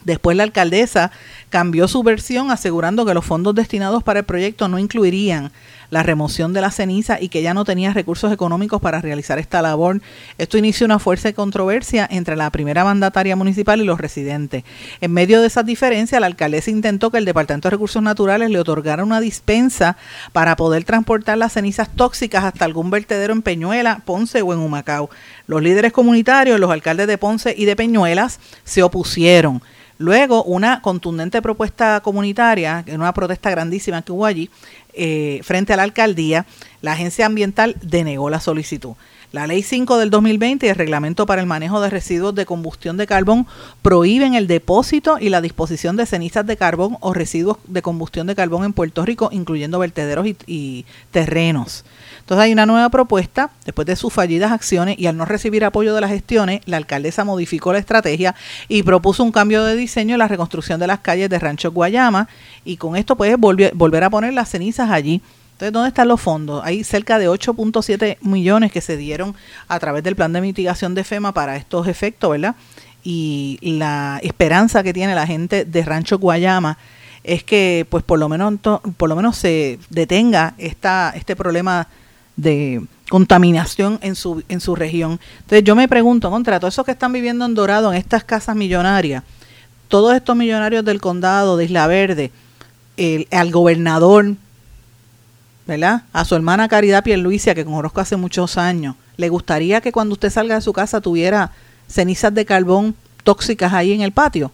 Después la alcaldesa cambió su versión asegurando que los fondos destinados para el proyecto no incluirían la remoción de la ceniza y que ya no tenía recursos económicos para realizar esta labor. Esto inició una fuerte controversia entre la primera mandataria municipal y los residentes. En medio de esas diferencias, la alcaldesa intentó que el Departamento de Recursos Naturales le otorgara una dispensa para poder transportar las cenizas tóxicas hasta algún vertedero en Peñuela, Ponce o en Humacao. Los líderes comunitarios, los alcaldes de Ponce y de Peñuelas, se opusieron. Luego, una contundente propuesta comunitaria, en una protesta grandísima que hubo allí, eh, frente a la alcaldía, la agencia ambiental denegó la solicitud. La Ley 5 del 2020 y el Reglamento para el Manejo de Residuos de Combustión de Carbón prohíben el depósito y la disposición de cenizas de carbón o residuos de combustión de carbón en Puerto Rico, incluyendo vertederos y terrenos. Entonces hay una nueva propuesta, después de sus fallidas acciones y al no recibir apoyo de las gestiones, la alcaldesa modificó la estrategia y propuso un cambio de diseño en la reconstrucción de las calles de Rancho Guayama y con esto puede volver, volver a poner las cenizas allí. Entonces, ¿dónde están los fondos? Hay cerca de 8.7 millones que se dieron a través del plan de mitigación de FEMA para estos efectos, ¿verdad? Y la esperanza que tiene la gente de Rancho Guayama es que pues por lo menos por lo menos se detenga esta este problema de contaminación en su, en su región. Entonces yo me pregunto, contra todos esos que están viviendo en Dorado, en estas casas millonarias, todos estos millonarios del condado de Isla Verde, el, al gobernador, ¿verdad? A su hermana Caridad Pierluisia, que conozco hace muchos años, ¿le gustaría que cuando usted salga de su casa tuviera cenizas de carbón tóxicas ahí en el patio?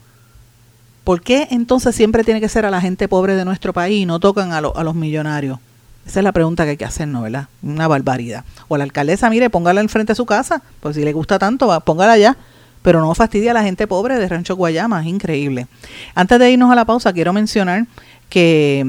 ¿Por qué entonces siempre tiene que ser a la gente pobre de nuestro país y no tocan a, a los millonarios? Esa es la pregunta que hay que hacernos, ¿verdad? Una barbaridad. O la alcaldesa, mire, póngala enfrente de su casa, pues si le gusta tanto, póngala allá, pero no fastidia a la gente pobre de Rancho Guayama, es increíble. Antes de irnos a la pausa, quiero mencionar que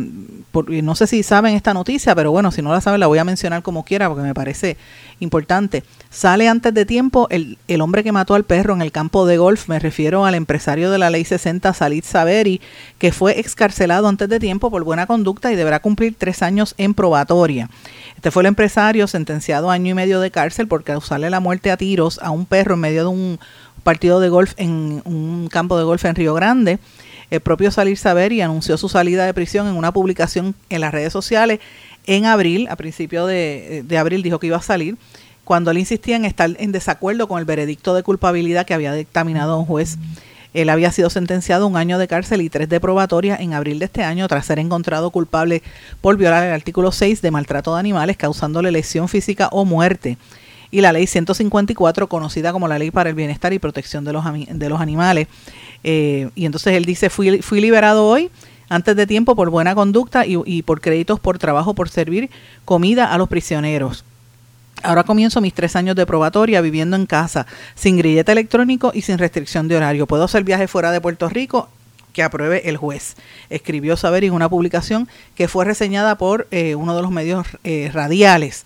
no sé si saben esta noticia, pero bueno, si no la saben la voy a mencionar como quiera porque me parece importante. Sale antes de tiempo el, el hombre que mató al perro en el campo de golf, me refiero al empresario de la ley 60, Salit Saveri, que fue excarcelado antes de tiempo por buena conducta y deberá cumplir tres años en probatoria. Este fue el empresario sentenciado a año y medio de cárcel por causarle la muerte a tiros a un perro en medio de un partido de golf en un campo de golf en Río Grande. El propio Salir Saveri anunció su salida de prisión en una publicación en las redes sociales en abril, a principios de, abril dijo que iba a salir, cuando él insistía en estar en desacuerdo con el veredicto de culpabilidad que había dictaminado un juez. Él había sido sentenciado a un año de cárcel y tres de probatoria en abril de este año tras ser encontrado culpable por violar el artículo 6 de maltrato de animales causándole lesión física o muerte y la ley 154 conocida como la ley para el bienestar y protección de los, de los animales eh, y entonces él dice, fui, fui liberado hoy antes de tiempo por buena conducta y, por créditos por trabajo por servir comida a los prisioneros. Ahora comienzo mis tres años de probatoria viviendo en casa, sin grillete electrónico y sin restricción de horario. Puedo hacer viaje fuera de Puerto Rico que apruebe el juez. Escribió Saber en una publicación que fue reseñada por eh, uno de los medios eh, radiales.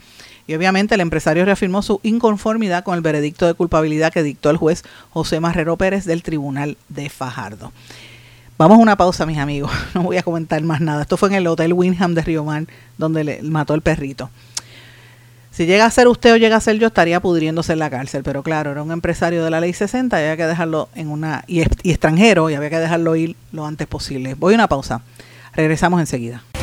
Obviamente el empresario reafirmó su inconformidad con el veredicto de culpabilidad que dictó el juez José Marrero Pérez del Tribunal de Fajardo. Vamos a una pausa, mis amigos. No voy a comentar más nada. Esto fue en el Hotel Winham de Río Mar, donde le mató el perrito. Si llega a ser usted o llega a ser yo, estaría pudriéndose en la cárcel. Pero claro, era un empresario de la ley 60 y había que dejarlo en una. y extranjero, y había que dejarlo ir lo antes posible. Voy a una pausa. Regresamos enseguida.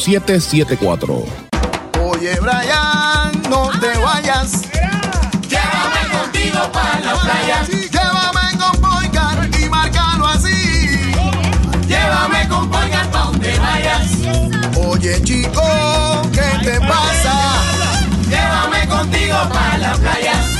5774. Oye, Brian, no te vayas. Llévame contigo para la playa. Llévame con Boycar y márcalo así. Llévame con Boycar pa' donde vayas. Oye, chico, ¿qué te pasa? Llévame contigo para la playa.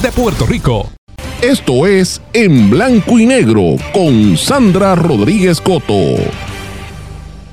de Puerto Rico. Esto es En Blanco y Negro con Sandra Rodríguez Coto.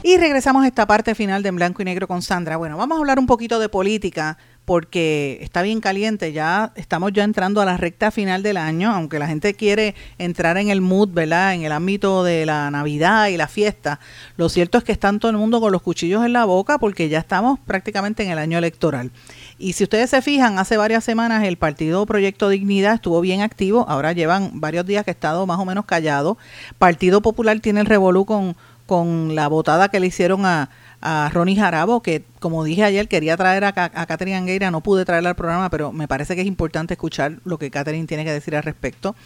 Y regresamos a esta parte final de En Blanco y Negro con Sandra. Bueno, vamos a hablar un poquito de política porque está bien caliente, ya estamos ya entrando a la recta final del año, aunque la gente quiere entrar en el mood, ¿verdad? En el ámbito de la Navidad y la fiesta. Lo cierto es que están todo el mundo con los cuchillos en la boca porque ya estamos prácticamente en el año electoral. Y si ustedes se fijan, hace varias semanas el partido Proyecto Dignidad estuvo bien activo, ahora llevan varios días que ha estado más o menos callado. Partido Popular tiene el revolú con, con la votada que le hicieron a, a Ronnie Jarabo, que como dije ayer quería traer a, a Catherine Angueira, no pude traerla al programa, pero me parece que es importante escuchar lo que Catherine tiene que decir al respecto,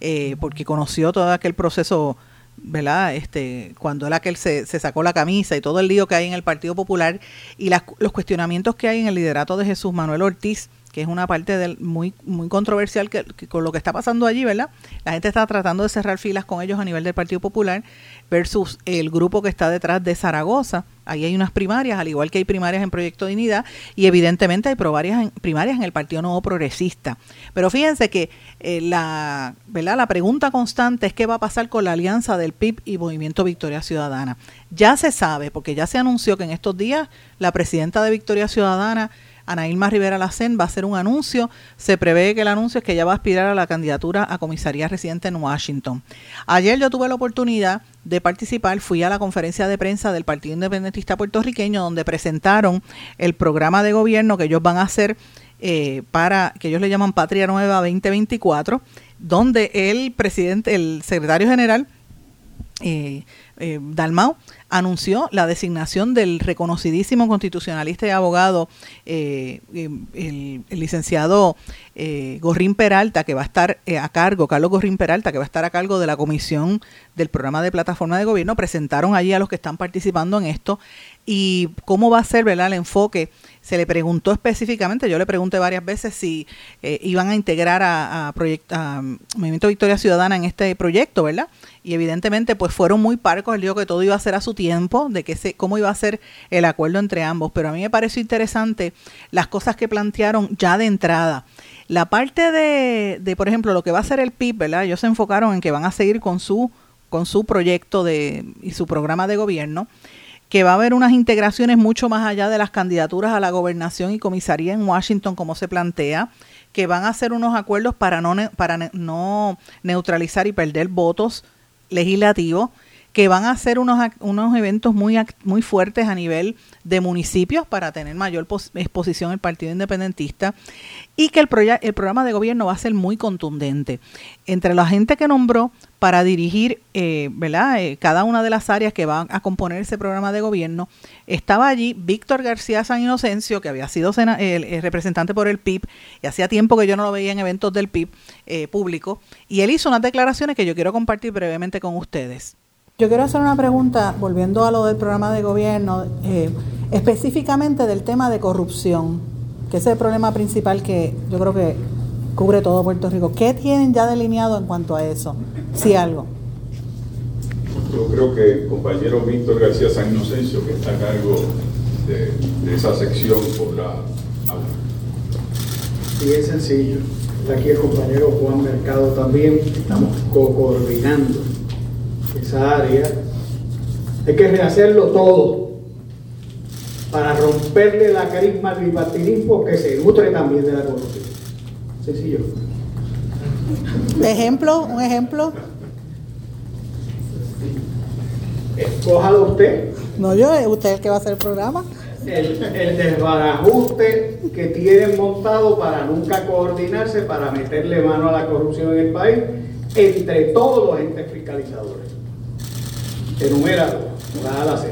eh, porque conoció todo aquel proceso ¿verdad? Este, cuando era que se, se, sacó la camisa y todo el lío que hay en el Partido Popular y los cuestionamientos que hay en el liderato de Jesús Manuel Ortiz, que es una parte muy, muy controversial que, con lo que está pasando allí, ¿verdad? La gente está tratando de cerrar filas con ellos a nivel del Partido Popular versus el grupo que está detrás de Zaragoza. Ahí hay unas primarias, al igual que hay primarias en Proyecto Dignidad, y evidentemente hay primarias en, primarias en el Partido Nuevo Progresista. Pero fíjense que eh, la, ¿verdad? la pregunta constante es qué va a pasar con la alianza del PIB y Movimiento Victoria Ciudadana. Ya se sabe, porque ya se anunció que en estos días la presidenta de Victoria Ciudadana Ana Ilma Rivera Lacén va a hacer un anuncio. Se prevé que el anuncio es que ella va a aspirar a la candidatura a comisaría residente en Washington. Ayer yo tuve la oportunidad de participar, fui a la conferencia de prensa del Partido Independentista Puertorriqueño donde presentaron el programa de gobierno que ellos van a hacer eh, para, que ellos le llaman Patria Nueva 2024, donde el presidente, el secretario general, eh, eh, Dalmau, anunció la designación del reconocidísimo constitucionalista y abogado, eh, el, el, licenciado eh, Gorrín Peralta, que va a estar eh, a cargo, Carlos Gorrín Peralta, que va a estar a cargo de la comisión del programa de plataforma de gobierno. Presentaron allí a los que están participando en esto y cómo va a ser ¿verdad? el enfoque. Se le preguntó específicamente, yo le pregunté varias veces si eh, iban a integrar a, a, a Movimiento Victoria Ciudadana en este proyecto, ¿verdad? Y evidentemente pues fueron muy parcos, él dijo que todo iba a ser a su tiempo, de que se, cómo iba a ser el acuerdo entre ambos, pero a mí me pareció interesante las cosas que plantearon ya de entrada. La parte de, de, por ejemplo, lo que va a ser el PIB, ¿verdad? Ellos se enfocaron en que van a seguir con su, con su proyecto de, y su programa de gobierno que va a haber unas integraciones mucho más allá de las candidaturas a la gobernación y comisaría en Washington, como se plantea, que van a hacer unos acuerdos para no, para no neutralizar y perder votos legislativos, que van a hacer unos, unos eventos muy, muy fuertes a nivel de municipios para tener mayor exposición el Partido Independentista y que el, el programa de gobierno va a ser muy contundente. Entre la gente que nombró para dirigir eh, ¿verdad? Eh, cada una de las áreas que van a componer ese programa de gobierno, estaba allí Víctor García San Inocencio, que había sido el, representante por el PIB, y hacía tiempo que yo no lo veía en eventos del PIB eh, público, y él hizo unas declaraciones que yo quiero compartir brevemente con ustedes. Yo quiero hacer una pregunta, volviendo a lo del programa de gobierno, eh, específicamente del tema de corrupción, que es el problema principal que yo creo que cubre todo Puerto Rico. ¿Qué tienen ya delineado en cuanto a eso? Si algo. Yo creo que el compañero Víctor García San Inocencio, que está a cargo de, esa sección, podrá hablar. Sí, es sencillo. Está aquí el compañero Juan Mercado también. Estamos co-coordinando esa área, hay que rehacerlo todo para romperle la carisma al bipartidismo que se nutre también de la corrupción. Sencillo. Ejemplo, un ejemplo. Escójalo usted. No, yo, usted es el que va a hacer el programa. El, el desbarajuste que tienen montado para nunca coordinarse, para meterle mano a la corrupción en el país, entre todos los entes fiscalizadores enumera la A la Z.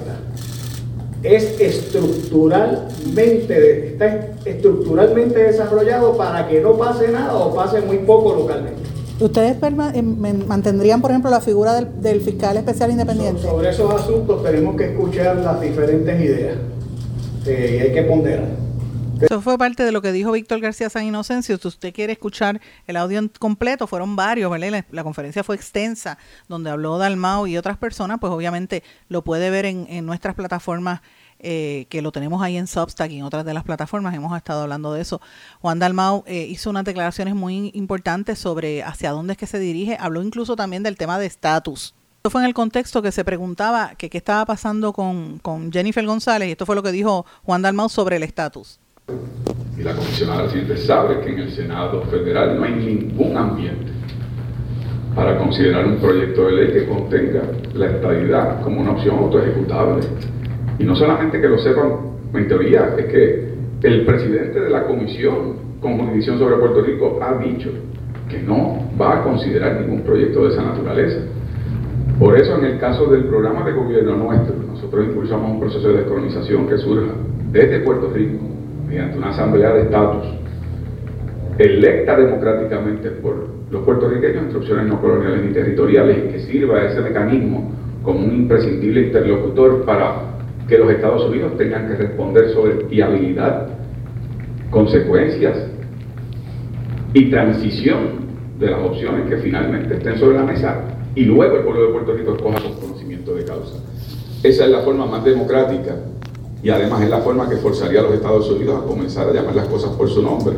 Es estructuralmente, está estructuralmente desarrollado para que no pase nada o pase muy poco localmente. ¿Ustedes eh, mantendrían, por ejemplo, la figura del, fiscal especial independiente? sobre esos asuntos tenemos que escuchar las diferentes ideas eh, y hay que ponderar. Eso fue parte de lo que dijo Víctor García San Inocencio. Si usted quiere escuchar el audio completo, fueron varios, ¿verdad? La, conferencia fue extensa, donde habló Dalmau y otras personas, pues obviamente lo puede ver en, nuestras plataformas. Eh, que lo tenemos ahí en Substack y en otras de las plataformas, hemos estado hablando de eso. Juan Dalmau eh, hizo unas declaraciones muy importantes sobre hacia dónde es que se dirige, habló incluso también del tema de estatus. Esto fue en el contexto que se preguntaba que qué estaba pasando con Jennifer González, y esto fue lo que dijo Juan Dalmau sobre el estatus. Y la comisionada reciente sabe que en el Senado federal no hay ningún ambiente para considerar un proyecto de ley que contenga la estabilidad como una opción autoejecutable. Y no solamente que lo sepan en teoría, es que el presidente de la comisión con jurisdicción sobre Puerto Rico ha dicho que no va a considerar ningún proyecto de esa naturaleza. Por eso en el caso del programa de gobierno nuestro, nosotros impulsamos un proceso de descolonización que surja desde Puerto Rico mediante una asamblea de estatus electa democráticamente por los puertorriqueños, instrucciones no coloniales ni territoriales, y que sirva ese mecanismo como un imprescindible interlocutor para que los Estados Unidos tengan que responder sobre viabilidad, consecuencias y transición de las opciones que finalmente estén sobre la mesa y luego el pueblo de Puerto Rico escoja con conocimiento de causa. Esa es la forma más democrática y además es la forma que forzaría a los Estados Unidos a comenzar a llamar las cosas por su nombre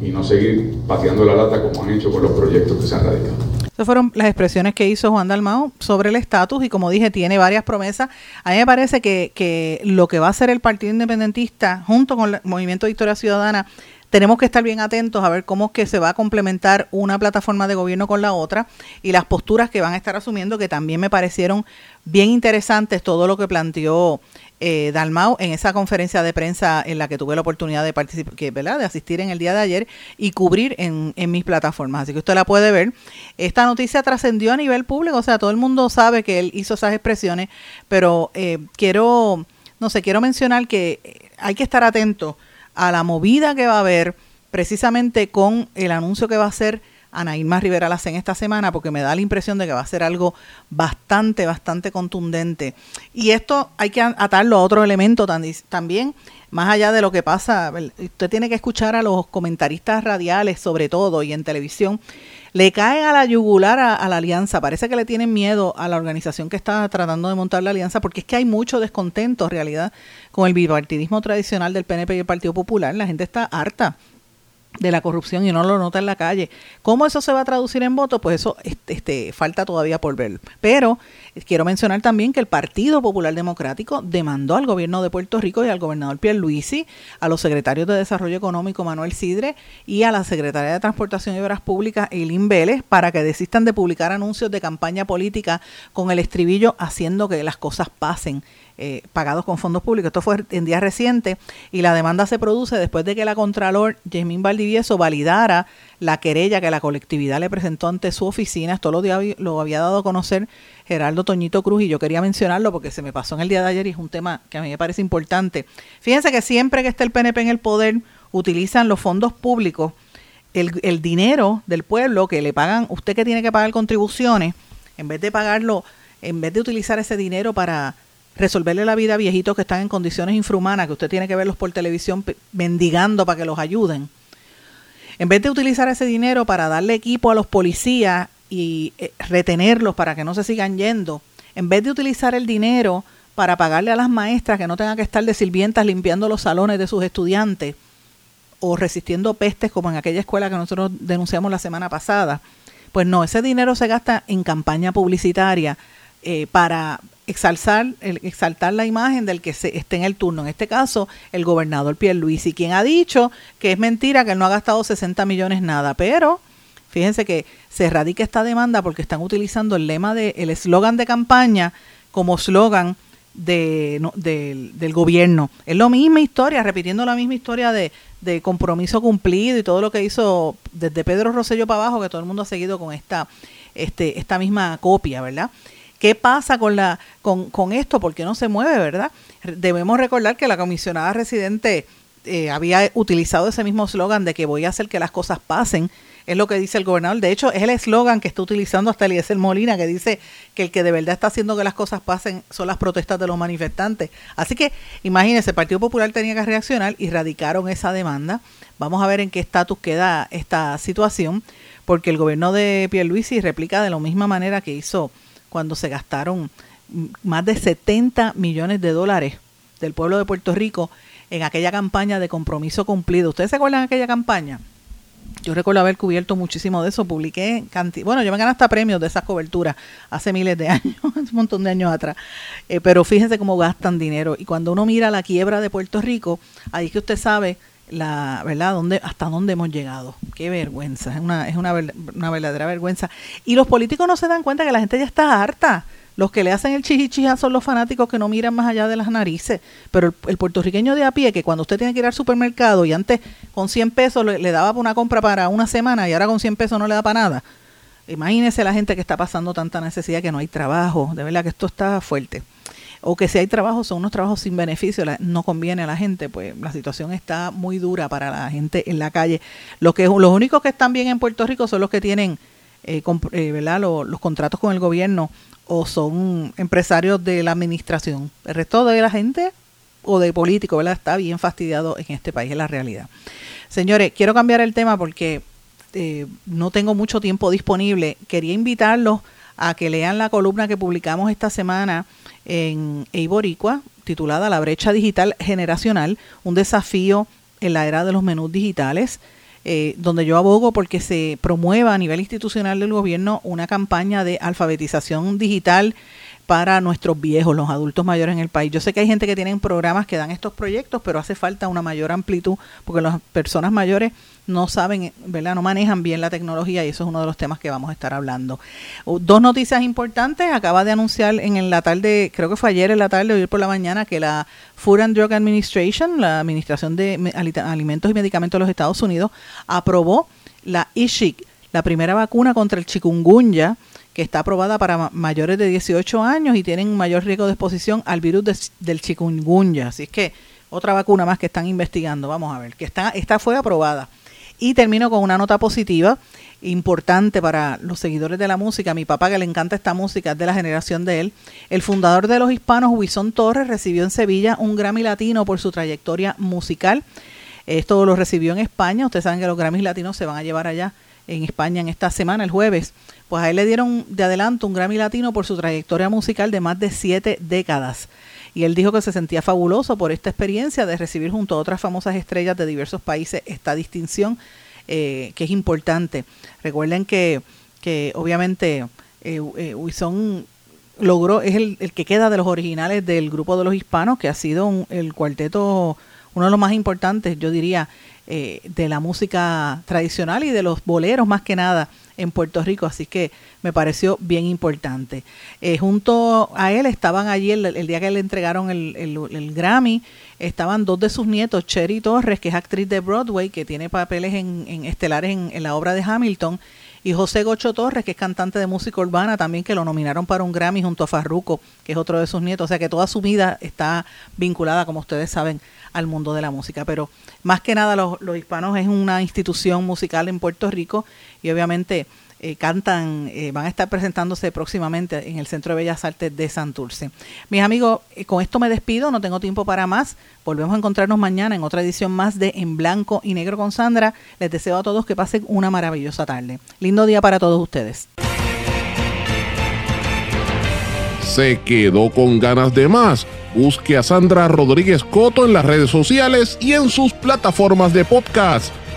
y no seguir pateando la lata como han hecho con los proyectos que se han radicado. Esas fueron las expresiones que hizo Juan Dalmao sobre el estatus y como dije, tiene varias promesas. A mí me parece que, que lo que va a hacer el Partido Independentista junto con el Movimiento Victoria Ciudadana tenemos que estar bien atentos a ver cómo es que se va a complementar una plataforma de gobierno con la otra y las posturas que van a estar asumiendo que también me parecieron bien interesantes todo lo que planteó eh, Dalmau en esa conferencia de prensa en la que tuve la oportunidad de participar, ¿verdad? de asistir en el día de ayer y cubrir en, mis plataformas. Así que usted la puede ver. Esta noticia trascendió a nivel público, o sea, todo el mundo sabe que él hizo esas expresiones, pero eh, quiero, no sé, quiero mencionar que hay que estar atento a la movida que va a haber precisamente con el anuncio que va a hacer Ana Irma Rivera en esta semana porque me da la impresión de que va a ser algo bastante, bastante contundente. Y esto hay que atarlo a otro elemento también, más allá de lo que pasa, usted tiene que escuchar a los comentaristas radiales sobre todo y en televisión, le caen a la yugular a, la alianza, parece que le tienen miedo a la organización que está tratando de montar la alianza porque es que hay mucho descontento en realidad con el bipartidismo tradicional del PNP y el Partido Popular, la gente está harta de la corrupción y no lo nota en la calle. ¿Cómo eso se va a traducir en votos? Pues eso este, este, falta todavía por ver. Pero quiero mencionar también que el Partido Popular Democrático demandó al gobierno de Puerto Rico y al gobernador Pierluisi, a los secretarios de Desarrollo Económico Manuel Sidre y a la secretaria de Transportación y Obras Públicas Eileen Vélez para que desistan de publicar anuncios de campaña política con el estribillo haciendo que las cosas pasen eh, pagados con fondos públicos. Esto fue en días recientes y la demanda se produce después de que la Contralor Jasmine Valdivieso validara la querella que la colectividad le presentó ante su oficina. Esto lo, lo había dado a conocer Geraldo Toñito Cruz y yo quería mencionarlo porque se me pasó en el día de ayer y es un tema que a mí me parece importante. Fíjense que siempre que esté el PNP en el poder utilizan los fondos públicos, el, el dinero del pueblo que le pagan, usted que tiene que pagar contribuciones, en vez de pagarlo, en vez de utilizar ese dinero para resolverle la vida a viejitos que están en condiciones infrahumanas, que usted tiene que verlos por televisión mendigando para que los ayuden. En vez de utilizar ese dinero para darle equipo a los policías y eh, retenerlos para que no se sigan yendo, en vez de utilizar el dinero para pagarle a las maestras que no tengan que estar de sirvientas limpiando los salones de sus estudiantes o resistiendo pestes como en aquella escuela que nosotros denunciamos la semana pasada, pues no, ese dinero se gasta en campaña publicitaria eh, para exaltar, exaltar la imagen del que se, esté en el turno. En este caso, el gobernador Pierluisi, quien ha dicho que es mentira que no ha gastado 60 millones nada, pero fíjense que se radica esta demanda porque están utilizando el lema de el eslogan de campaña como eslogan de, del gobierno. Es la misma historia, repitiendo la misma historia de, de, compromiso cumplido y todo lo que hizo desde Pedro Rosello para abajo, que todo el mundo ha seguido con esta, este, esta misma copia, ¿verdad? ¿Qué pasa con, la, con, con esto? ¿Por qué no se mueve, verdad? Debemos recordar que la comisionada residente eh, había utilizado ese mismo eslogan de que voy a hacer que las cosas pasen. Es lo que dice el gobernador. De hecho, es el eslogan que está utilizando hasta Eliezer Molina, que dice que el que de verdad está haciendo que las cosas pasen son las protestas de los manifestantes. Así que, imagínense, el Partido Popular tenía que reaccionar y radicaron esa demanda. Vamos a ver en qué estatus queda esta situación, porque el gobierno de Pierluisi replica de la misma manera que hizo cuando se gastaron más de 70 millones de dólares del pueblo de Puerto Rico en aquella campaña de compromiso cumplido. ¿Ustedes se acuerdan de aquella campaña? Yo recuerdo haber cubierto muchísimo de eso, publiqué, bueno, yo me gané hasta premios de esas coberturas hace miles de años, un montón de años atrás, eh, pero fíjense cómo gastan dinero y cuando uno mira la quiebra de Puerto Rico, ahí que usted sabe la verdad dónde hasta dónde hemos llegado qué vergüenza es una es una, una, verdadera vergüenza. Y los políticos no se dan cuenta que la gente ya está harta. Los que le hacen el chichichija son los fanáticos que no miran más allá de las narices. Pero el, puertorriqueño de a pie que cuando usted tiene que ir al supermercado y antes con 100 pesos le, le daba una compra para una semana y ahora con 100 pesos no le da para nada. Imagínese la gente que está pasando tanta necesidad que no hay trabajo. De verdad que esto está fuerte o que si hay trabajos, son unos trabajos sin beneficio, no conviene a la gente, pues la situación está muy dura para la gente en la calle. Lo que, los únicos que están bien en Puerto Rico son los que tienen eh, eh. Los, contratos con el gobierno o son empresarios de la administración. El resto de la gente o de políticos ¿verdad? está bien fastidiado en este país, es la realidad. Señores, quiero cambiar el tema porque eh, no tengo mucho tiempo disponible. Quería invitarlos a que lean la columna que publicamos esta semana en Eiboricua, titulada La brecha digital generacional, un desafío en la era de los menús digitales, eh, donde yo abogo porque se promueva a nivel institucional del gobierno una campaña de alfabetización digital para nuestros viejos, los adultos mayores en el país. Yo sé que hay gente que tienen programas que dan estos proyectos, pero hace falta una mayor amplitud porque las personas mayores no saben, ¿verdad? No manejan bien la tecnología y eso es uno de los temas que vamos a estar hablando. Dos noticias importantes. Acaba de anunciar en la tarde, creo que fue ayer en la tarde o ayer por la mañana, que la Food and Drug Administration, la Administración de Alimentos y Medicamentos de los Estados Unidos, aprobó la ISHIC, la primera vacuna contra el chikungunya que está aprobada para mayores de 18 años y tienen mayor riesgo de exposición al virus del chikungunya. Así es que otra vacuna más que están investigando. Vamos a ver, que está, esta fue aprobada. Y termino con una nota positiva importante para los seguidores de la música. Mi papá, que le encanta esta música, es de la generación de él. El fundador de los hispanos, Huizón Torres, recibió en Sevilla un Grammy Latino por su trayectoria musical. Esto lo recibió en España. Ustedes saben que los Grammys latinos se van a llevar allá en España en esta semana, el jueves. Pues a él le dieron de adelanto un Grammy Latino por su trayectoria musical de más de siete décadas. Y él dijo que se sentía fabuloso por esta experiencia de recibir junto a otras famosas estrellas de diversos países esta distinción. eh, que es importante. Recuerden que, que obviamente eh, eh, logró, es el, el, que queda de los originales del grupo de los hispanos, que ha sido un, el cuarteto, uno de los más importantes, yo diría, eh, de la música tradicional y de los boleros más que nada en Puerto Rico, así que me pareció bien importante. Eh, junto a él estaban allí el, día que le entregaron el, el, Grammy, estaban dos de sus nietos, Cherry Torres, que es actriz de Broadway, que tiene papeles en, en estelares en la obra de Hamilton, y José Gocho Torres, que es cantante de música urbana, también que lo nominaron para un Grammy junto a Farruco, que es otro de sus nietos. O sea que toda su vida está vinculada, como ustedes saben, al mundo de la música. Pero más que nada los, los hispanos es una institución musical en Puerto Rico y obviamente eh, cantan, eh, van a estar presentándose próximamente en el Centro de Bellas Artes de Santurce. Mis amigos, eh, con esto me despido, no tengo tiempo para más. Volvemos a encontrarnos mañana en otra edición más de En Blanco y Negro con Sandra. Les deseo a todos que pasen una maravillosa tarde. Lindo día para todos ustedes. ¿Se quedó con ganas de más? Busque a Sandra Rodríguez Coto en las redes sociales y en sus plataformas de podcast